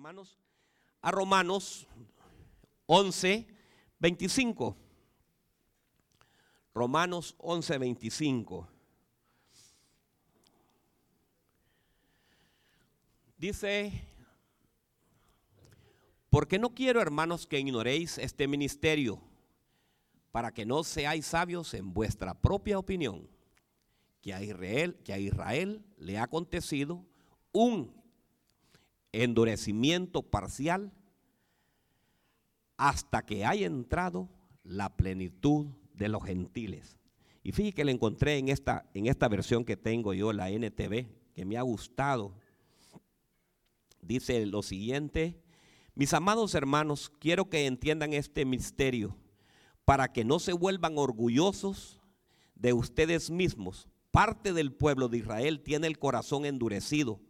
hermanos, a Romanos 11, 25. Romanos 11, 25. Dice, porque no quiero, hermanos, que ignoréis este ministerio, para que no seáis sabios en vuestra propia opinión, que a Israel, que a Israel le ha acontecido un endurecimiento parcial hasta que haya entrado la plenitud de los gentiles. Y fíjate que le encontré en esta, en esta versión que tengo yo, la NTV, que me ha gustado. Dice lo siguiente, mis amados hermanos, quiero que entiendan este misterio para que no se vuelvan orgullosos de ustedes mismos. Parte del pueblo de Israel tiene el corazón endurecido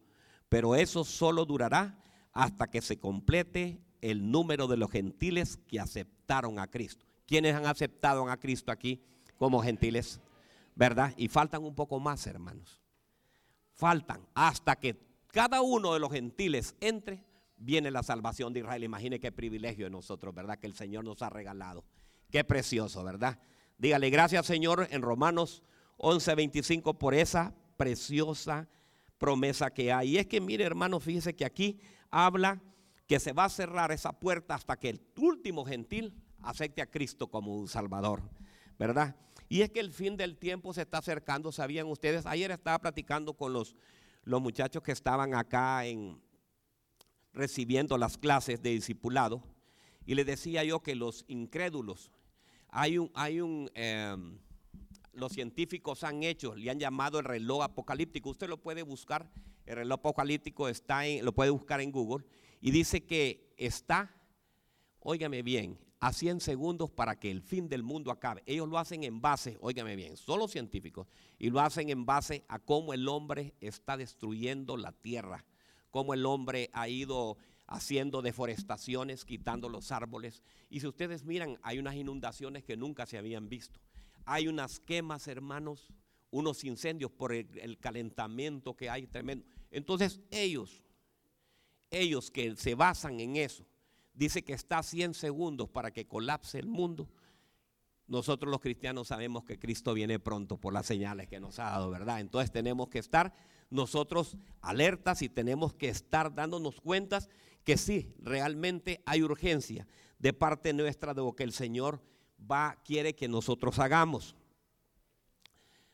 pero eso solo durará hasta que se complete el número de los gentiles que aceptaron a Cristo. ¿Quiénes han aceptado a Cristo aquí como gentiles? ¿Verdad? Y faltan un poco más, hermanos. Faltan hasta que cada uno de los gentiles entre, viene la salvación de Israel. Imagine qué privilegio de nosotros, ¿verdad? Que el Señor nos ha regalado. Qué precioso, ¿verdad? Dígale gracias, Señor, en Romanos 11:25 por esa preciosa promesa que hay. Y es que, mire hermano, fíjese que aquí habla que se va a cerrar esa puerta hasta que el último gentil acepte a Cristo como un Salvador, ¿verdad? Y es que el fin del tiempo se está acercando, ¿sabían ustedes? Ayer estaba platicando con los, los muchachos que estaban acá en recibiendo las clases de discipulado y les decía yo que los incrédulos, hay un, hay un em, los científicos han hecho, le han llamado el reloj apocalíptico. Usted lo puede buscar, el reloj apocalíptico está en, lo puede buscar en Google y dice que está, óigame bien, a 100 segundos para que el fin del mundo acabe. Ellos lo hacen en base, óigame bien, solo científicos, y lo hacen en base a cómo el hombre está destruyendo la tierra, cómo el hombre ha ido haciendo deforestaciones, quitando los árboles. Y si ustedes miran, hay unas inundaciones que nunca se habían visto hay unas quemas, hermanos, unos incendios por el, calentamiento que hay tremendo. Entonces ellos, ellos que se basan en eso, dice que está a 100 segundos para que colapse el mundo. Nosotros los cristianos sabemos que Cristo viene pronto por las señales que nos ha dado, ¿verdad? Entonces tenemos que estar nosotros alertas y tenemos que estar dándonos cuentas que sí, realmente hay urgencia de parte nuestra de lo que el Señor va, quiere que nosotros hagamos.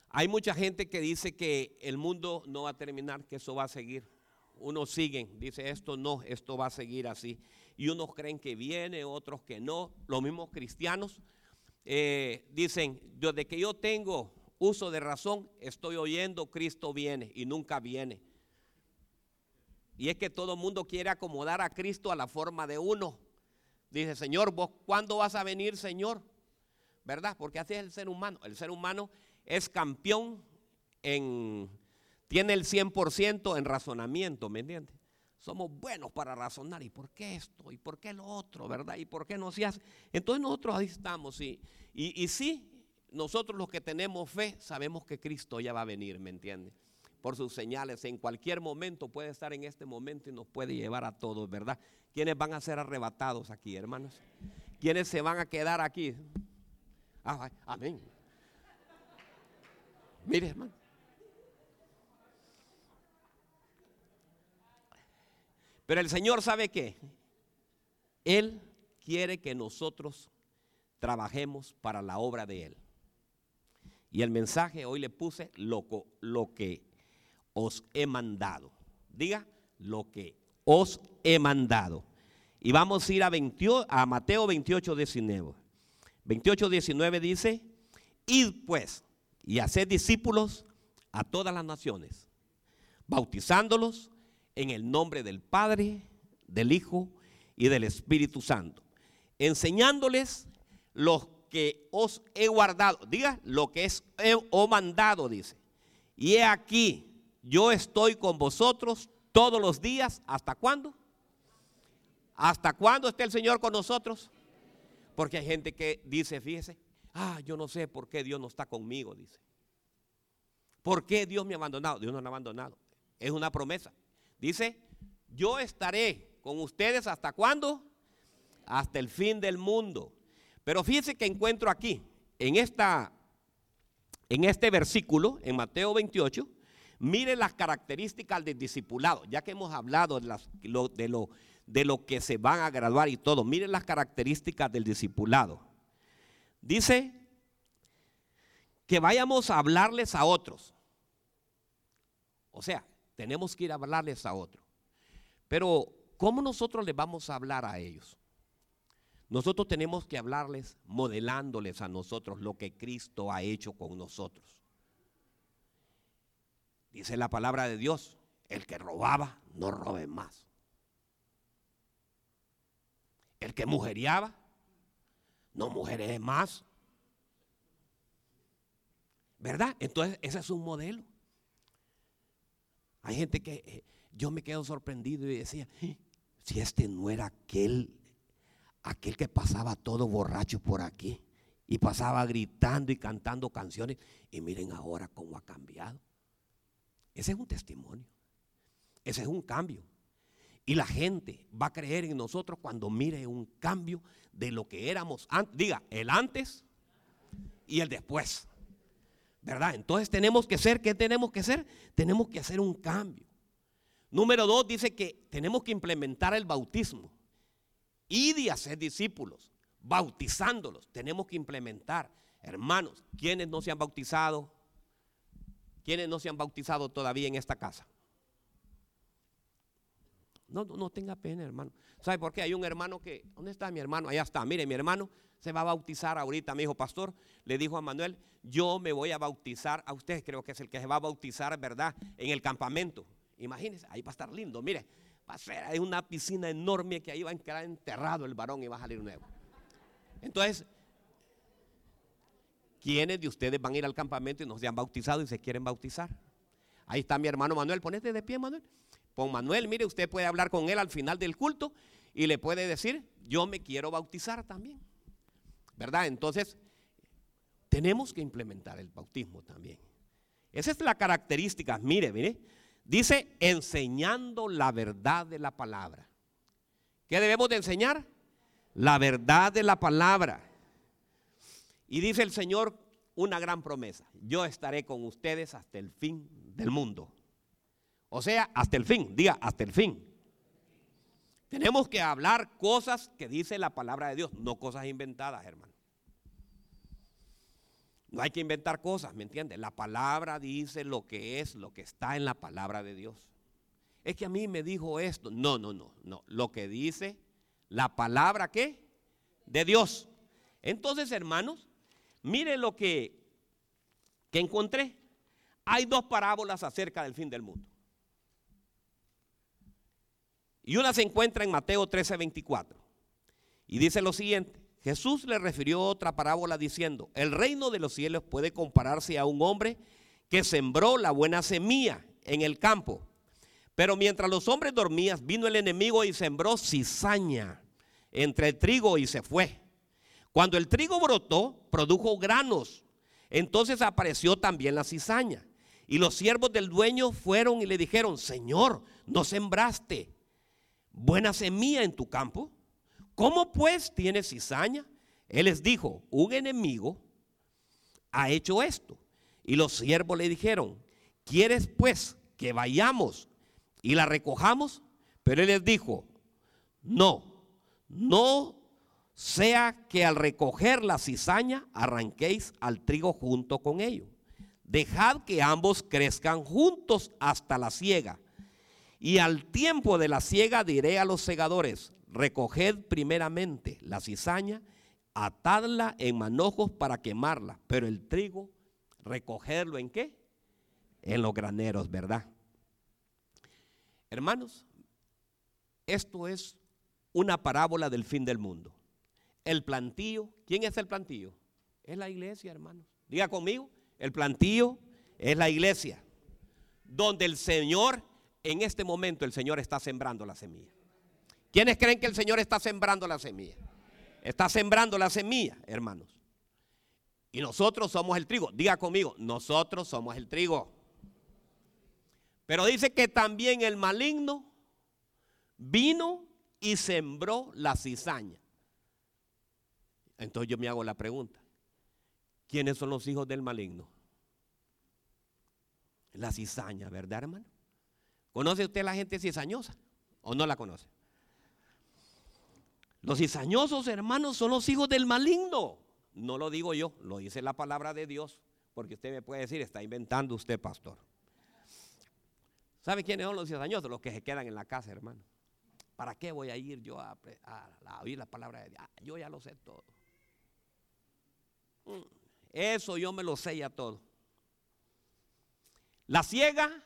Hay mucha gente que dice que el mundo no va a terminar, que eso va a seguir. Unos siguen, dice esto no, esto va a seguir así. Y unos creen que viene, otros que no. Los mismos cristianos eh, dicen, desde que yo tengo uso de razón, estoy oyendo Cristo viene y nunca viene. Y es que todo el mundo quiere acomodar a Cristo a la forma de uno. Dice, Señor, ¿vos cuándo vas a venir, Señor? ¿Verdad? Porque así es el ser humano. El ser humano es campeón en, tiene el 100% en razonamiento, ¿me entiendes? Somos buenos para razonar. ¿Y por qué esto? ¿Y por qué lo otro? ¿Verdad? ¿Y por qué no se hace? Entonces nosotros ahí estamos. Y, y, y sí, nosotros los que tenemos fe sabemos que Cristo ya va a venir, ¿me entiendes? Por sus señales, en cualquier momento puede estar en este momento y nos puede llevar a todos, ¿verdad? ¿Quiénes van a ser arrebatados aquí, hermanos? ¿Quiénes se van a quedar aquí? Ah, amén. Mire, hermano. Pero el Señor sabe que Él quiere que nosotros trabajemos para la obra de Él. Y el mensaje hoy le puse lo, lo que os he mandado. Diga lo que os he mandado. Y vamos a ir a, a Mateo 28, 19. 28, 19 dice, id pues y haced discípulos a todas las naciones, bautizándolos en el nombre del Padre, del Hijo y del Espíritu Santo, enseñándoles lo que os he guardado, diga lo que es he, mandado, dice. Y he aquí, yo estoy con vosotros todos los días, ¿hasta cuándo? ¿Hasta cuándo está el Señor con nosotros? Porque hay gente que dice, fíjese, ah, yo no sé por qué Dios no está conmigo, dice. ¿Por qué Dios me ha abandonado? Dios no me ha abandonado. Es una promesa. Dice, yo estaré Con ustedes hasta cuándo? Hasta el fin del mundo. Pero fíjense que encuentro aquí, en, esta, en este versículo, en Mateo 28, mire las características del discipulado, ya que hemos hablado de, de, lo, de lo que se van a graduar y todo, miren las características del discipulado. Dice que vayamos a hablarles a otros. O sea, tenemos que ir a hablarles a otros. Pero, ¿cómo nosotros les vamos a hablar a ellos? Nosotros tenemos que hablarles modelándoles a nosotros lo que Cristo ha hecho con nosotros. Dice la palabra de Dios, el que robaba, no robe más. El que mujeriaba, no mujeres más. ¿Verdad? Entonces, ese es un modelo. Hay gente que eh, yo me quedo sorprendido y decía, eh, si este no era aquel, aquel que pasaba todo borracho por aquí y pasaba gritando y cantando canciones, y miren ahora cómo ha cambiado. Ese es un testimonio. Ese es un cambio. Y la gente va a creer en nosotros cuando mire un cambio de lo que éramos antes. Diga, el antes y el después. ¿Verdad? Entonces tenemos que ser, ¿qué tenemos que hacer? Tenemos que hacer un cambio. Número dos dice que tenemos que implementar el bautismo. Y de hacer discípulos, bautizándolos. Tenemos que implementar. Hermanos, ¿quiénes no se han bautizado? ¿Quiénes no se han bautizado todavía en esta casa? No, no, tenga pena, hermano. ¿Sabe por qué? Hay un hermano que, ¿dónde está mi hermano? Allá está. Mire, mi hermano se va a bautizar ahorita. Me dijo, pastor, le dijo a Manuel, yo me voy a bautizar a usted. Creo que es el que se va a bautizar, ¿verdad? En el campamento. Imagínense, ahí va a estar lindo. Mire, va a ser hay una piscina enorme que ahí va a quedar enterrado el varón y va a salir nuevo. Entonces, ¿quiénes de ustedes van a ir al campamento y no se han bautizado y se quieren bautizar? Ahí está mi hermano Manuel. Ponete de pie, Manuel. Con Manuel, mire, usted puede hablar con él al final del culto y le puede decir, yo me quiero bautizar también. ¿Verdad? Entonces, tenemos que implementar el bautismo también. Esa es la característica. Mire, mire. Dice, enseñando la verdad de la palabra. ¿Qué debemos de enseñar? La verdad de la palabra. Y dice el Señor una gran promesa. Yo estaré con ustedes hasta el fin del mundo. O sea, hasta el fin, diga, hasta el fin. Tenemos que hablar cosas que dice la palabra de Dios, no cosas inventadas, hermano. No hay que inventar cosas, ¿me entiendes? La palabra dice lo que es, lo que está en la palabra de Dios. Es que a mí me dijo esto. No, no, no, no. Lo que dice la palabra, ¿qué? De Dios. Entonces, hermanos, mire lo que, que encontré. Hay dos parábolas acerca del fin del mundo. Y una se encuentra en Mateo 13, 24. Y dice lo siguiente. Jesús le refirió otra parábola diciendo, el reino de los cielos puede compararse a un hombre que sembró la buena semilla en el campo. Pero mientras los hombres dormían, vino el enemigo y sembró cizaña entre el trigo y se fue. Cuando el trigo brotó, produjo granos. Entonces apareció también la cizaña. Y los siervos del dueño fueron y le dijeron, Señor, ¿no sembraste buena semilla en tu campo? ¿Cómo pues tiene cizaña? Él les dijo, un enemigo ha hecho esto. Y los siervos le dijeron, ¿quieres pues que vayamos y la recojamos? Pero él les dijo, no, no sea que al recoger la cizaña arranquéis al trigo junto con ello. Dejad que ambos crezcan juntos hasta la siega. Y al tiempo de la siega diré a los segadores, recoged primeramente la cizaña, atadla en manojos para quemarla, pero el trigo, recogerlo en qué? En los graneros, ¿verdad? Hermanos, esto es una parábola del fin del mundo. El plantío, ¿quién es el plantío? Es la iglesia, hermanos. Diga conmigo, el plantío es la iglesia, donde el Señor, en este momento el Señor está sembrando la semilla. ¿Quiénes creen que el Señor está sembrando la semilla? Está sembrando la semilla, hermanos. Y nosotros somos el trigo. Diga conmigo, nosotros somos el trigo. Pero dice que también el maligno vino y sembró la cizaña. Entonces yo me hago la pregunta, ¿quiénes son los hijos del maligno? La cizaña, ¿verdad, hermano? ¿Conoce usted la gente cizañosa o no la conoce? Los cizañosos, hermanos, son los hijos del maligno. No lo digo yo, lo dice la palabra de Dios, porque usted me puede decir, está inventando usted, pastor. ¿Sabe quiénes son los cizañosos? Los que se quedan en la casa, hermano. ¿Para qué voy a ir yo a, oír la palabra de Dios? Ah, yo ya lo sé todo. Mm, eso yo me lo sé ya todo. La ciega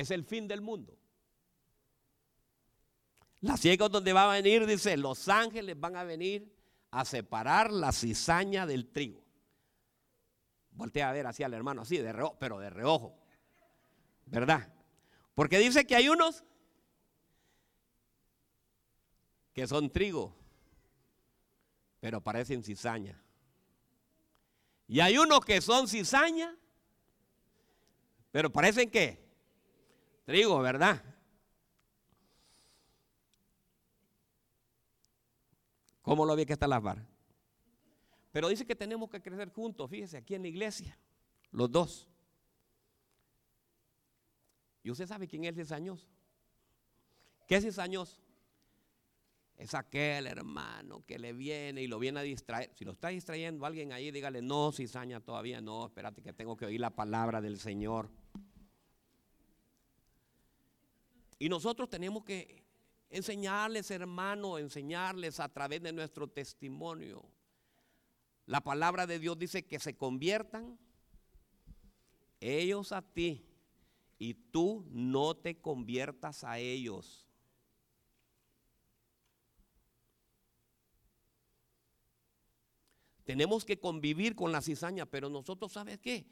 es el fin del mundo. La ciega es donde va a venir, dice, los ángeles van a venir a separar la cizaña del trigo. Voltea a ver hacia el hermano así, de reojo, pero de reojo. ¿Verdad? Porque dice que hay unos que son trigo, pero parecen cizaña. Y hay unos que son cizaña, pero parecen que trigo, ¿verdad? ¿Cómo lo ve que está la vara? Pero dice que tenemos que crecer juntos, fíjese, aquí en la iglesia, los dos. Y usted sabe quién es el cizañoso. ¿Qué es cizañoso? Es aquel hermano que le viene y lo viene a distraer. Si lo está distrayendo alguien ahí, dígale, no, cizaña todavía, no, espérate que tengo que oír la palabra del Señor. Y nosotros tenemos que enseñarles, hermano, enseñarles a través de nuestro testimonio. La palabra de Dios dice que se conviertan ellos a ti y tú no te conviertas a ellos. Tenemos que convivir con la cizaña, pero nosotros, ¿sabes qué?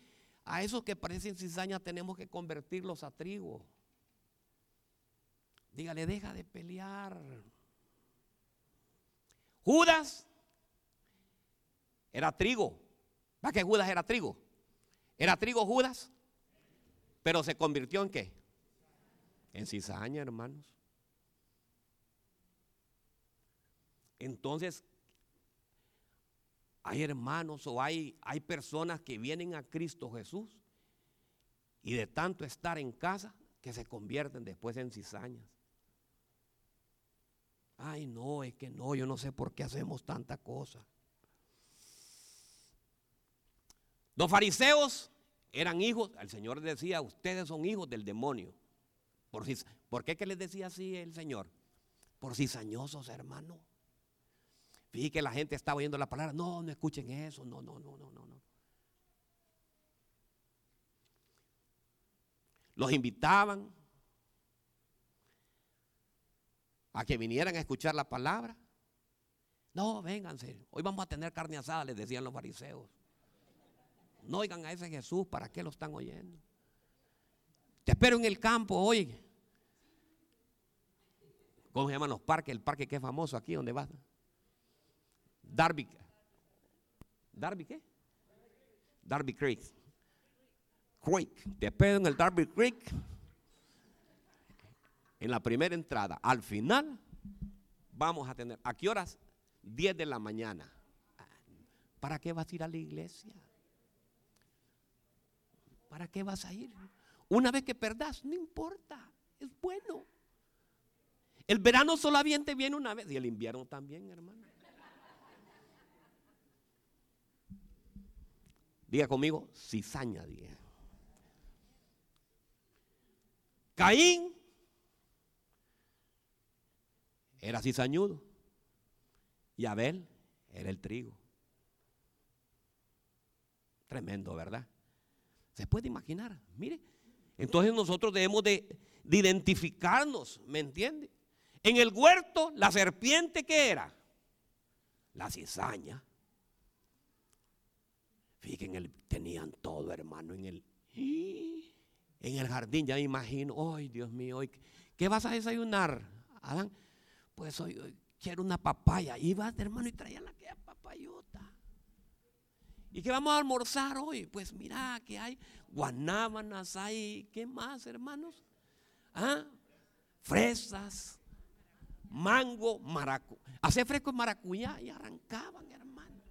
A esos que parecen cizaña tenemos que convertirlos a trigo. Dígale, deja de pelear. Judas era trigo. ¿Va que Judas era trigo? ¿Era trigo Judas? Pero se convirtió en qué? En cizaña, hermanos. Entonces, hay hermanos o hay, hay personas que vienen a Cristo Jesús y de tanto estar en casa que se convierten después en cizañas. Ay, no, es que no, yo no sé por qué hacemos tanta cosa. Los fariseos eran hijos, el Señor decía, ustedes son hijos del demonio. ¿Por, ¿por qué que les decía así el Señor? Por cizañosos, hermano. Fíjate que la gente estaba oyendo la palabra, no, no escuchen eso, no, no, no, no, no. Los invitaban, a que vinieran a escuchar la palabra. No, vénganse, hoy vamos a tener carne asada, les decían los fariseos. No oigan a ese Jesús, ¿para qué lo están oyendo? Te espero en el campo hoy. ¿Cómo se llaman los parques? El parque que es famoso aquí, donde vas. Darby. ¿Darby qué? Darby Creek. Creek. Te espero en el Darby Creek en la primera entrada. Al final vamos a tener, ¿a qué horas? 10 de la mañana. ¿Para qué vas a ir a la iglesia? ¿Para qué vas a ir? Una vez que perdas, no importa, es bueno. El verano solamente viene una vez y el invierno también, hermano. Diga conmigo, cizaña, diga. Caín era cizañudo. Y Abel era el trigo. Tremendo, ¿verdad? Se puede imaginar, mire. Entonces nosotros debemos de, identificarnos, ¿me entiende? En el huerto, la serpiente que era, la cizaña. Fíjense, tenían todo, hermano, en el, en el jardín. Ya me imagino, ay, Dios mío, ¿qué vas a desayunar, Adán? Pues hoy, quiero una papaya. Iba, hermano, y traía la que papayota. ¿Y qué vamos a almorzar hoy? Pues mira, que hay guanábanas, hay, ¿qué más, hermanos? ¿Ah? Fresas, mango, maracuyá. Hace fresco maracuyá y arrancaban, hermano.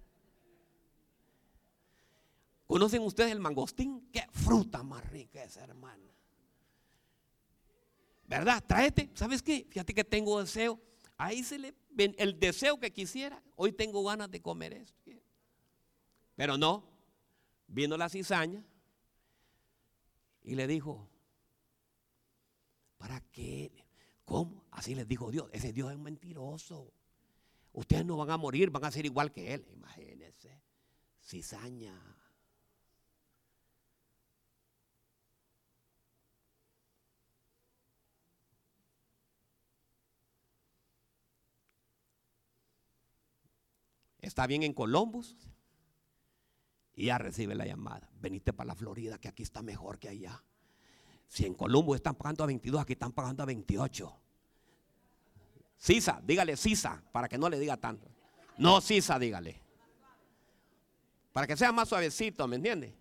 ¿Conocen ustedes el mangostín? Qué fruta más rica es, hermano. ¿Verdad? Tráete. ¿Sabes qué? Fíjate que tengo deseo. Ahí se le el deseo que quisiera. Hoy tengo ganas de comer esto. Pero no. Vino la cizaña y le dijo, ¿para qué? ¿Cómo? Así les dijo Dios. Ese Dios es mentiroso. Ustedes no van a morir, van a ser igual que Él. Imagínense. Cizaña. Está bien en Columbus. Y ya recibe la llamada. Veniste para la Florida, que aquí está mejor que allá. Si en Columbus están pagando a 22, aquí están pagando a 28. Sisa, dígale Sisa, para que no le diga tanto. No, Sisa, dígale. Para que sea más suavecito, ¿me entiende?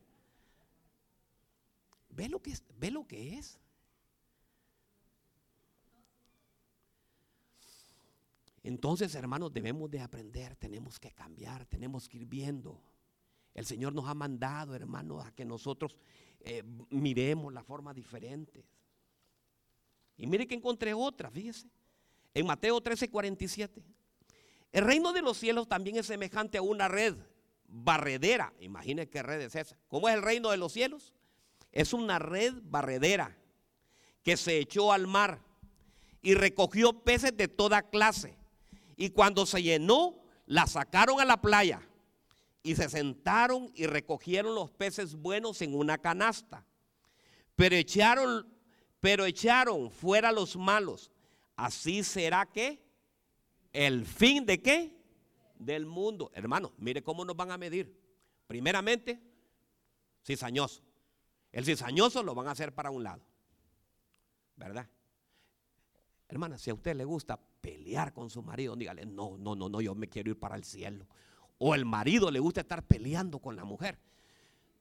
¿Ve lo que es? ¿Ve lo que es? Entonces, hermanos, debemos de aprender, tenemos que cambiar, tenemos que ir viendo. El Señor nos ha mandado, hermanos, a que nosotros eh, miremos la forma diferente. Y mire que encontré otra, fíjese. En Mateo 13, 47. El reino de los cielos también es semejante a una red barredera. Imagine qué red es esa. ¿Cómo es el reino de los cielos? Es una red barredera que se echó al mar y recogió peces de toda clase y cuando se llenó, la sacaron a la playa y se sentaron y recogieron los peces buenos en una canasta. Pero echaron, pero echaron fuera los malos. Así será que el fin de qué? Del mundo. Hermanos, mire cómo nos van a medir. Primeramente, cizañoso. El cizañoso lo van a hacer para un lado. ¿Verdad? Hermana, si a usted le gusta pelear con su marido, dígale, no, no, no, no, yo me quiero ir para el cielo. O el marido le gusta estar peleando con la mujer.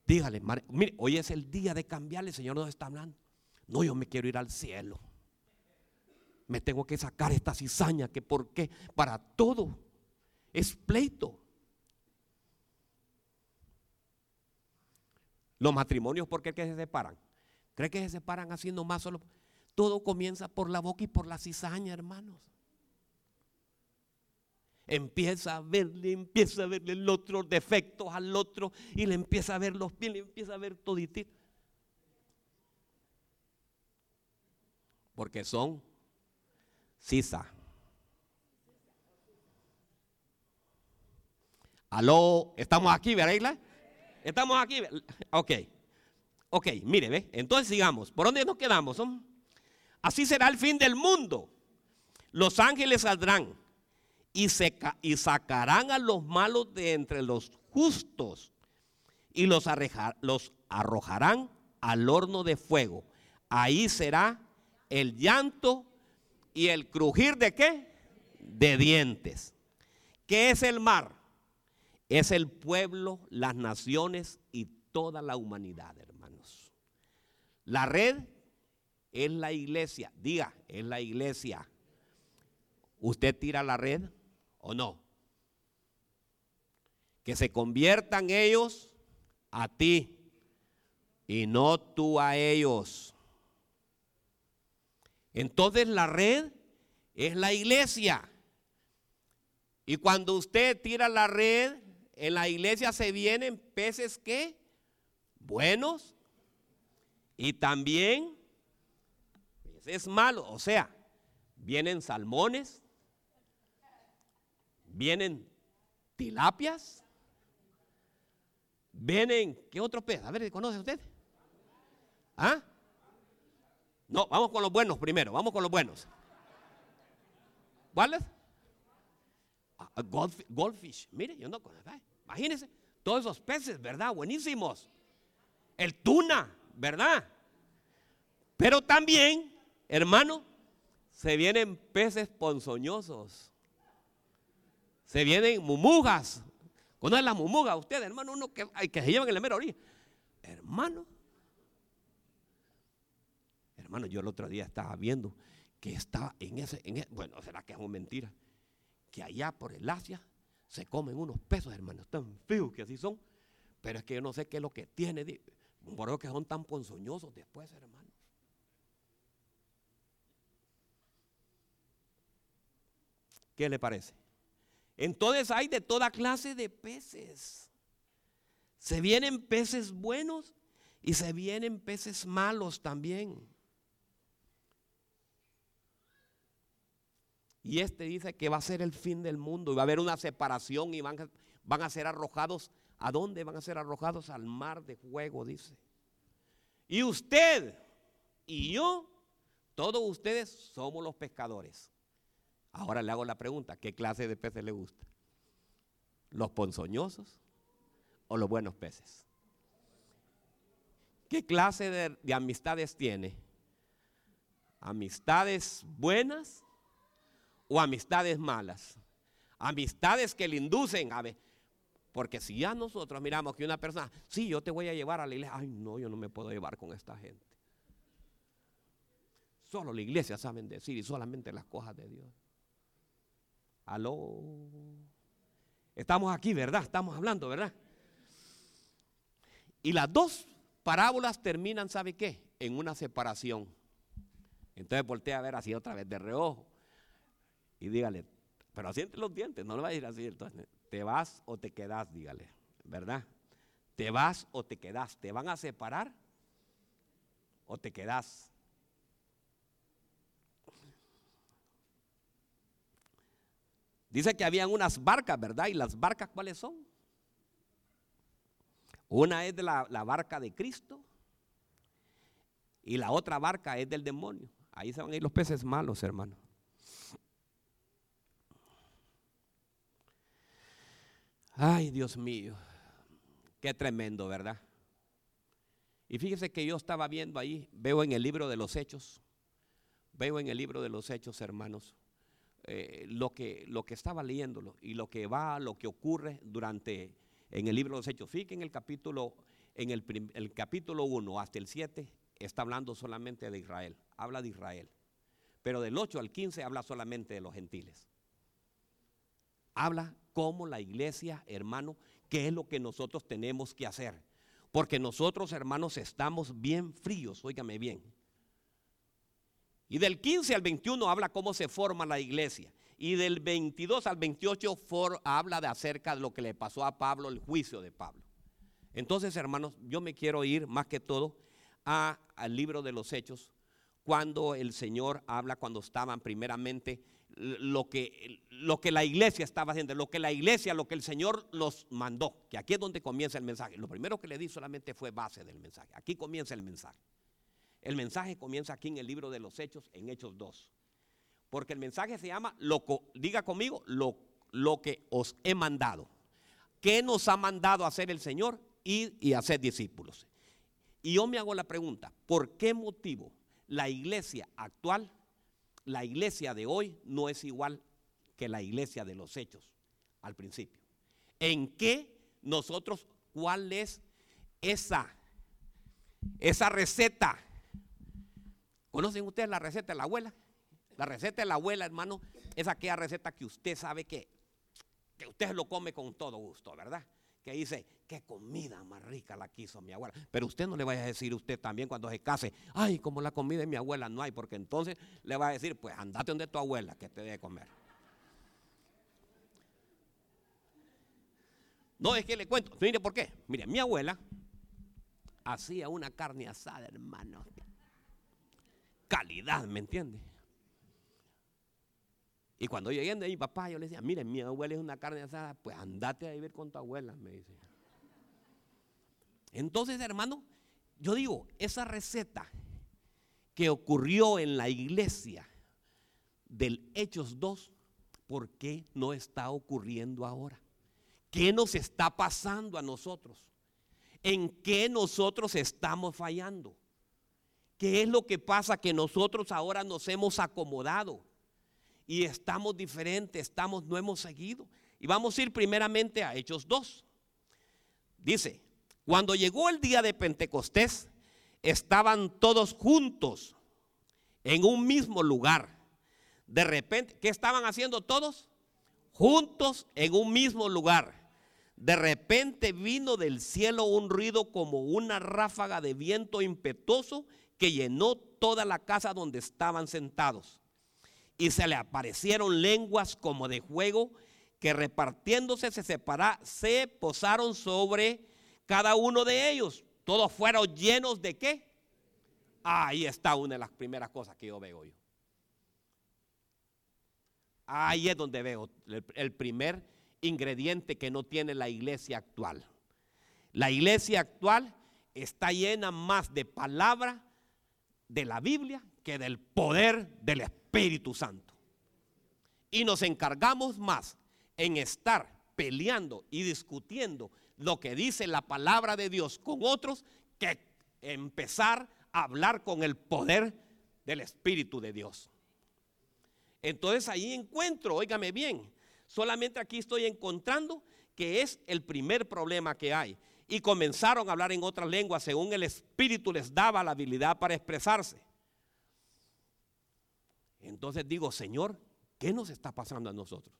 Dígale, mire, hoy es el día de cambiarle, el Señor nos está hablando. No, yo me quiero ir al cielo. Me tengo que sacar esta cizaña que por qué para todo es pleito. Los matrimonios, ¿por qué que se separan? ¿Cree que se separan haciendo más solo? Todo comienza por la boca y por la cizaña, hermanos. Empieza a verle, empieza a verle el otro defectos al otro y le empieza a ver los pies, le empieza a ver toditito. Porque son sisa. Aló, estamos aquí, ¿verdad, Estamos aquí. Ok. Ok, mire, ¿ve? Entonces sigamos. ¿Por dónde nos quedamos? Así será el fin del mundo. Los ángeles saldrán y, y sacarán a los malos de entre los justos y los, los arrojarán al horno de fuego. Ahí será el llanto y el crujir de qué? De dientes. ¿Qué es el mar? Es el pueblo, las naciones y toda la humanidad, hermanos. La red es la iglesia. Diga, es la iglesia. ¿Usted tira la red o no? Que se conviertan ellos a ti y no tú a ellos. Entonces la red es la iglesia. Y cuando usted tira la red, en la iglesia se vienen peces que buenos y también es malo. O sea, vienen salmones, vienen tilapias, vienen, ¿qué otro pez? A ver, ¿conoce usted? ¿Ah? No, vamos con los buenos primero, vamos con los buenos. ¿Cuáles? Ah, goldfish, mire, yo no conozco. Imagínense, todos esos peces, ¿verdad? Buenísimos. El tuna, ¿verdad? Pero también Hermano, se vienen peces ponzoñosos. Se vienen mumugas. ¿Conoce la mumuga usted, hermano? Uno que, que se llevan en la mera. Hermano. Hermano, yo el otro día estaba viendo que está en ese, e- bueno, será que es una mentira, que allá por el Asia se comen unos pesos, hermanos, tan feos que así son, pero es que yo no sé qué es lo que tiene, por eso que son tan ponzoñosos después, hermanos. ¿Qué le parece? Entonces hay de toda clase de peces. Se vienen peces buenos y se vienen peces malos también. Y este dice que va a ser el fin del mundo y va a haber una separación y van a, ser arrojados. ¿A dónde van a ser arrojados? Al mar de fuego, dice. Y usted y yo, todos ustedes somos los pescadores. Ahora le hago la pregunta, ¿qué clase de peces le gusta? ¿Los ponzoñosos o los buenos peces? ¿Qué clase de, de amistades tiene? ¿Amistades buenas o amistades malas? Amistades que le inducen a ver. Porque si ya nosotros miramos que una persona, sí, yo te voy a llevar a la iglesia, ay no, yo no me puedo llevar con esta gente. Solo la iglesia saben decir y solamente las cosas de Dios. Aló. Estamos aquí, ¿verdad? Estamos hablando, ¿verdad? Y las dos parábolas terminan, ¿sabe qué? En una separación. Entonces voltea a ver así otra vez de reojo y dígale, pero asiente los dientes, no le va a decir así. Entonces, te vas o te quedas, dígale, ¿verdad? Te vas o te quedas. ¿Te van a separar o te quedas? Dice que habían unas barcas, ¿verdad? ¿Y las barcas cuáles son? Una es de la, barca de Cristo y la otra barca es del demonio. Ahí se van a ir los peces malos, hermano. Ay, Dios mío, qué tremendo, ¿verdad? Y fíjese que yo estaba viendo ahí, veo en el libro de los hechos, veo en el libro de los hechos, hermanos, eh, lo, que, lo que estaba leyéndolo y lo que va, lo que ocurre durante, en el libro de los hechos. Fíjense en el capítulo, en el, el capítulo 1 hasta el 7 está hablando solamente de Israel, habla de Israel. Pero del 8 al 15 habla solamente de los gentiles. Habla como la iglesia, hermano, qué es lo que nosotros tenemos que hacer. Porque nosotros, hermanos, estamos bien fríos, óigame bien. Y del 15 al 21 habla cómo se forma la iglesia. Y del 22 al 28 for- habla de acerca de lo que le pasó a Pablo, el juicio de Pablo. Entonces, hermanos, yo me quiero ir más que todo a- al libro de los Hechos, cuando el Señor habla, cuando estaban primeramente lo que, lo que la iglesia estaba haciendo, lo que la iglesia, lo que el Señor los mandó, que aquí es donde comienza el mensaje. Lo primero que le di solamente fue base del mensaje. Aquí comienza el mensaje. El mensaje comienza aquí en el libro de los Hechos, en Hechos 2. Porque el mensaje se llama, lo diga conmigo, lo, lo que os he mandado. ¿Qué nos ha mandado hacer el Señor? Ir y hacer discípulos. Y yo me hago la pregunta, ¿por qué motivo la iglesia actual, la iglesia de hoy, no es igual que la iglesia de los hechos al principio? ¿En qué nosotros, cuál es esa, esa receta? ¿Conocen ustedes la receta de la abuela? La receta de la abuela, hermano, es aquella receta que usted sabe que, que usted lo come con todo gusto, ¿verdad? Que dice, qué comida más rica la quiso mi abuela. Pero usted no le vaya a decir usted también cuando se case, ay, como la comida de mi abuela no hay, porque entonces le va a decir, pues andate donde tu abuela que te debe comer. No, es que le cuento, mire por qué. Mire, mi abuela hacía una carne asada, hermano. Calidad, ¿me entiende? Y cuando yo llegué de mi papá, yo le decía, mire, mi abuela es una carne asada, pues andate a vivir con tu abuela, me dice. Entonces, hermano, yo digo, esa receta que ocurrió en la iglesia del Hechos 2, ¿por qué no está ocurriendo ahora? ¿Qué nos está pasando a nosotros? ¿En qué nosotros estamos fallando? ¿Qué es lo que pasa que nosotros ahora nos hemos acomodado? y estamos diferentes, estamos, no hemos seguido. Y vamos a ir primeramente a Hechos 2. Dice, cuando llegó el día de Pentecostés, estaban todos juntos en un mismo lugar. De repente, ¿qué estaban haciendo todos? Juntos en un mismo lugar. De repente vino del cielo un ruido como una ráfaga de viento impetuoso que llenó toda la casa donde estaban sentados. Y se le aparecieron lenguas como de fuego que repartiéndose se separa, se posaron sobre cada uno de ellos. Todos fueron llenos de qué? Ahí está una de las primeras cosas que yo veo yo. Ahí es donde veo el primer ingrediente que no tiene la iglesia actual. La iglesia actual está llena más de palabra de la Biblia que del poder del Espíritu Santo. Y nos encargamos más en estar peleando y discutiendo lo que dice la palabra de Dios con otros que empezar a hablar con el poder del Espíritu de Dios. Entonces ahí encuentro, óigame bien, Solamente aquí estoy encontrando que es el primer problema que hay. Y comenzaron a hablar en otras lenguas según el Espíritu les daba la habilidad para expresarse. Entonces digo, Señor, ¿qué nos está pasando a nosotros?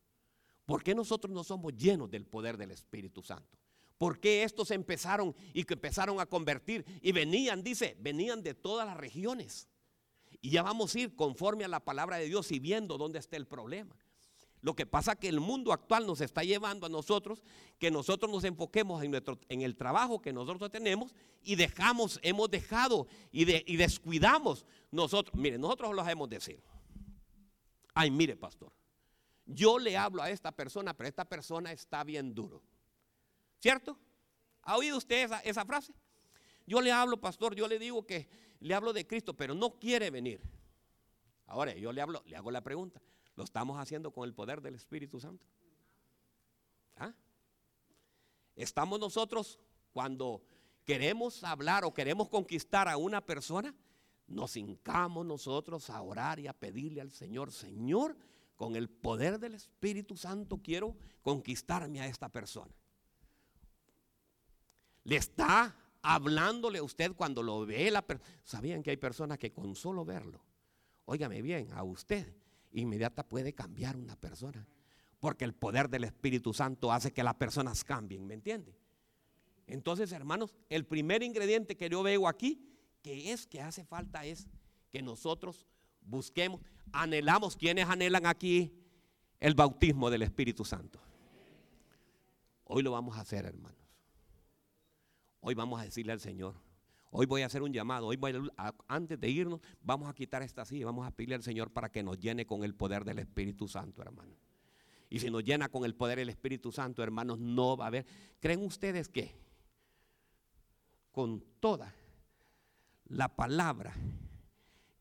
¿Por qué nosotros no somos llenos del poder del Espíritu Santo? ¿Por qué estos empezaron y empezaron a convertir? Y venían, dice, venían de todas las regiones. Y ya vamos a ir conforme a la palabra de Dios y viendo dónde está el problema. Lo que pasa es que el mundo actual nos está llevando a nosotros que nosotros nos enfoquemos en, nuestro, en el trabajo que nosotros tenemos y dejamos, hemos dejado y, y descuidamos nosotros. Mire, nosotros lo hemos decir. Ay, mire, pastor, yo le hablo a esta persona, pero esta persona está bien duro. ¿Cierto? ¿Ha oído usted esa, esa frase? Yo le hablo, pastor, yo le digo que le hablo de Cristo, pero no quiere venir. Ahora, yo le hablo, le hago la pregunta. ¿Lo estamos haciendo con el poder del Espíritu Santo? ¿Ah? Estamos nosotros cuando queremos hablar o queremos conquistar a una persona, nos hincamos nosotros a orar y a pedirle al Señor, Señor, con el poder del Espíritu Santo quiero conquistarme a esta persona. Le está hablándole a usted cuando lo ve la persona. ¿Sabían que hay personas que con solo verlo, óigame bien, a usted inmediata puede cambiar una persona. Porque el poder del Espíritu Santo hace que las personas cambien, ¿me entiende? Entonces, hermanos, el primer ingrediente que yo veo aquí, que es que hace falta, es que nosotros busquemos, anhelamos, quienes anhelan aquí el bautismo del Espíritu Santo. Hoy lo vamos a hacer, hermanos. Hoy vamos a decirle al Señor, Hoy voy a hacer un llamado. Hoy antes de irnos, vamos a quitar esta silla vamos a pedirle al Señor para que nos llene con el poder del Espíritu Santo, hermano. Y si nos llena con el poder del Espíritu Santo, hermanos, no va a haber. ¿Creen ustedes que con toda la palabra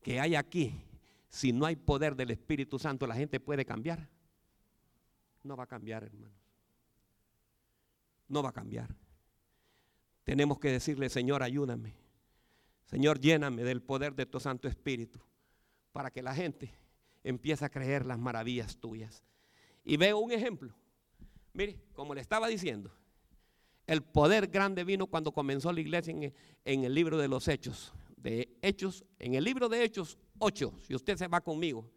que hay aquí, si no hay poder del Espíritu Santo, la gente puede cambiar? No va a cambiar, hermanos. No va a cambiar. Tenemos que decirle, Señor, ayúdame. Señor, lléname del poder de tu Santo Espíritu para que la gente empiece a creer las maravillas tuyas. Y veo un ejemplo. Mire, como le estaba diciendo, el poder grande vino cuando comenzó la iglesia en, el libro de los Hechos. De Hechos, en el libro de Hechos 8, si usted se va conmigo,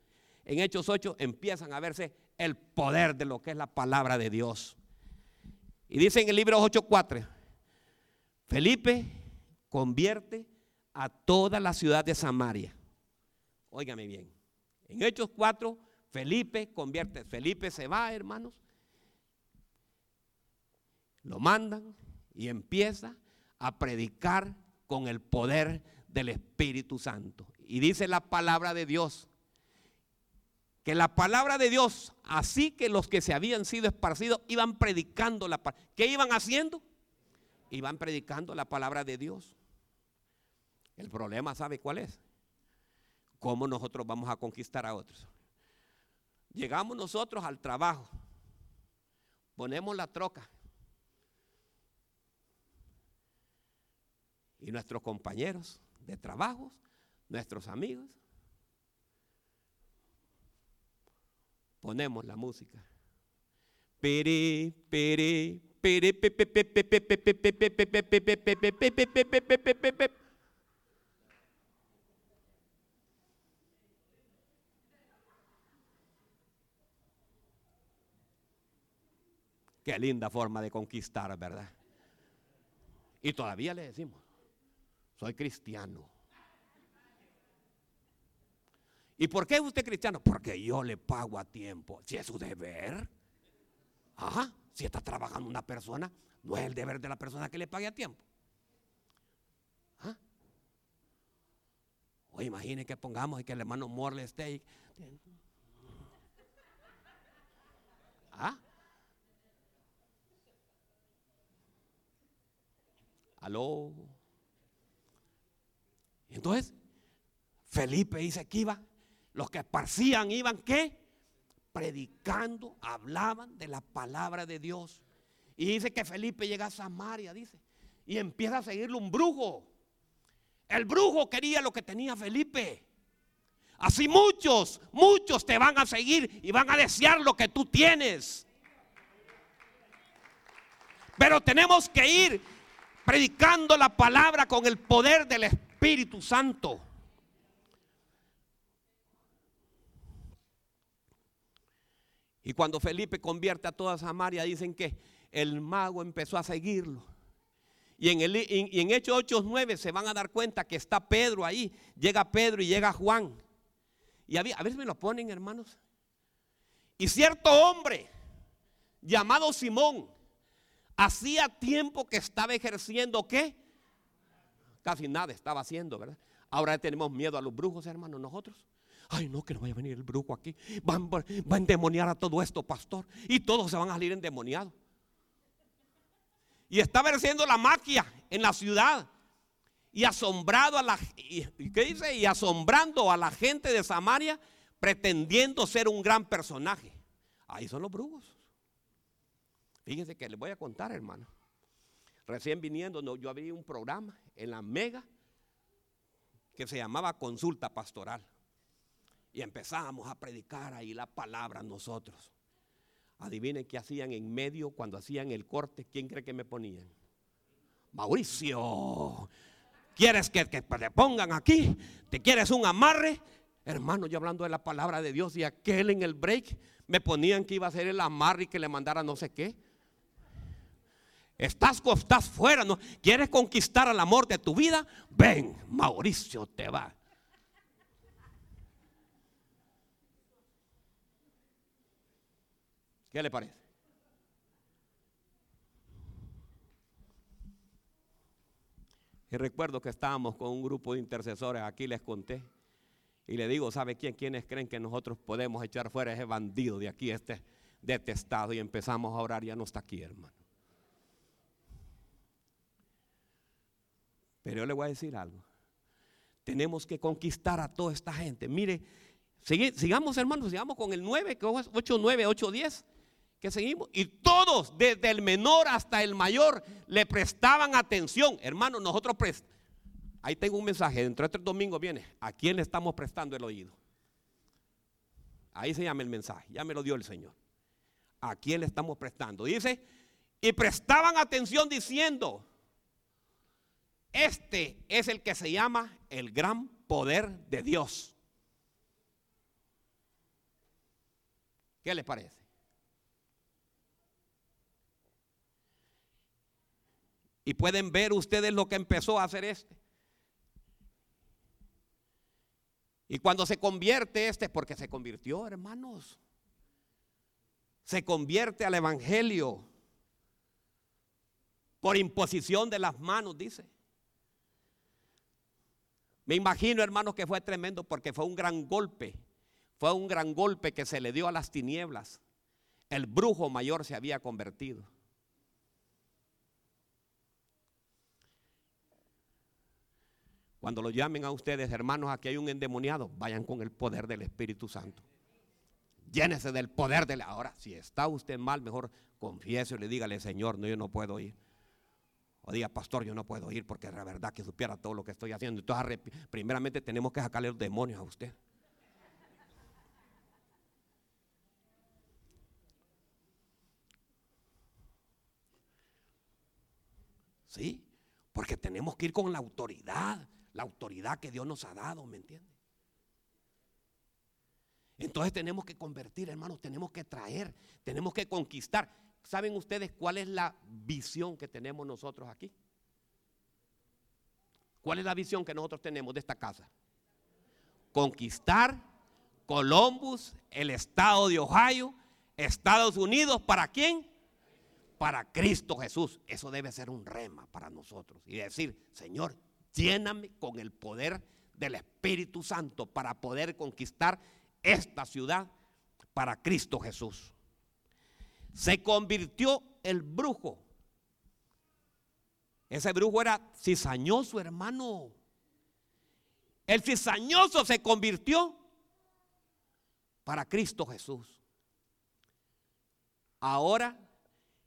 en Hechos 8 empiezan a verse el poder de lo que es la palabra de Dios. Y dice en el libro 8.4, Felipe convierte a toda la ciudad de Samaria. Óigame bien. En Hechos 4, Felipe convierte. Felipe se va, hermanos. Lo mandan y empieza a predicar con el poder del Espíritu Santo. Y dice la palabra de Dios. Que la palabra de Dios, así que los que se habían sido esparcidos iban predicando la palabra. ¿Qué iban haciendo? Iban predicando la palabra de Dios. El problema, ¿sabe cuál es? ¿Cómo nosotros vamos a conquistar a otros? Llegamos nosotros al trabajo, ponemos la troca y nuestros compañeros de trabajo, nuestros amigos, ponemos la música. Pere, pere, pere, Qué linda forma de conquistar, ¿verdad? Y todavía le decimos, soy cristiano. ¿Y por qué es usted cristiano? Porque yo le pago a tiempo. Si es su deber. Ajá. Si está trabajando una persona, no es el deber de la persona que le pague a tiempo. ¿Ah? O imagine que pongamos y que el hermano Morley esté ¿Ah? Aló. Entonces, Felipe dice que iba, los que esparcían iban, ¿qué? Predicando, hablaban de la palabra de Dios. Y dice que Felipe llega a Samaria, dice, y empieza a seguirle un brujo. El brujo quería lo que tenía Felipe. Así muchos, muchos te van a seguir y van a desear lo que tú tienes. Pero tenemos que ir predicando la palabra con el poder del Espíritu Santo. Y cuando Felipe convierte a toda Samaria, dicen que el mago empezó a seguirlo. Y en, el, y en Hechos 8, 9 se van a dar cuenta que está Pedro ahí. Llega Pedro y llega Juan. Y a ver si me lo ponen, hermanos. Y cierto hombre llamado Simón, hacía tiempo que estaba ejerciendo qué? Casi nada estaba haciendo, ¿verdad? Ahora tenemos miedo a los brujos, hermanos, nosotros. Ay, no, que no vaya a venir el brujo aquí. Va, va a endemoniar a todo esto, pastor. Y todos se van a salir endemoniados. Y estaba ejerciendo la magia en la ciudad. Y asombrado a la ¿qué dice? Y asombrando a la gente de Samaria, pretendiendo ser un gran personaje. Ahí son los brujos. Fíjense que les voy a contar, hermano. Recién viniendo, yo había un programa en la Mega que se llamaba Consulta Pastoral. Y empezábamos a predicar ahí la palabra nosotros. Adivinen qué hacían en medio cuando hacían el corte. ¿Quién cree que me ponían? Mauricio. ¿Quieres que, te pongan aquí? ¿Te quieres un amarre? Hermano, yo hablando de la palabra de Dios y aquel en el break me ponían que iba a hacer el amarre y que le mandara no sé qué. Estás, estás fuera, ¿no? ¿Quieres conquistar el amor de tu vida? Ven, Mauricio te va. ¿Qué le parece? Y recuerdo que estábamos con un grupo de intercesores, aquí les conté. Y le digo, ¿sabe quién? ¿Quiénes creen que nosotros podemos echar fuera ese bandido de aquí, este detestado? Y empezamos a orar, ya no está aquí, hermano. Pero yo le voy a decir algo. Tenemos que conquistar a toda esta gente. Mire, sigamos hermanos, sigamos con el 9, que es 8, 9, 8, 10 que seguimos. Y todos, desde el menor hasta el mayor, le prestaban atención. Hermano, nosotros prestamos. Ahí tengo un mensaje, dentro de tres domingos viene. ¿A quién le estamos prestando el oído? Ahí se llama el mensaje, ya me lo dio el Señor. ¿A quién le estamos prestando? Dice, y prestaban atención diciendo, este es el que se llama el gran poder de Dios. ¿Qué les parece? Y pueden ver ustedes lo que empezó a hacer este. Y cuando se convierte este, porque se convirtió, hermanos, se convierte al Evangelio por imposición de las manos, dice. Me imagino, hermanos, que fue tremendo porque fue un gran golpe. Fue un gran golpe que se le dio a las tinieblas. El brujo mayor se había convertido. Cuando lo llamen a ustedes, hermanos, aquí hay un endemoniado, vayan con el poder del Espíritu Santo. Llénese del poder de. Ahora, si está usted mal, mejor confiese y le dígale, Señor, no, yo no puedo ir. O diga, pastor, yo no puedo ir porque la verdad que supiera todo lo que estoy haciendo. Entonces, primeramente tenemos que sacarle los demonios a usted. Sí, porque tenemos que ir con la autoridad la autoridad que Dios nos ha dado, ¿me entiende? Entonces tenemos que convertir, hermanos, tenemos que traer, tenemos que conquistar. ¿Saben ustedes cuál es la visión que tenemos nosotros aquí? ¿Cuál es la visión que nosotros tenemos de esta casa? Conquistar Columbus, el estado de Ohio, Estados Unidos, ¿para quién? Para Cristo Jesús. Eso debe ser un rema para nosotros. Y decir, Señor, lléname con el poder del Espíritu Santo para poder conquistar esta ciudad para Cristo Jesús. Se convirtió el brujo. Ese brujo era cizañoso, hermano. El cizañoso se convirtió para Cristo Jesús. Ahora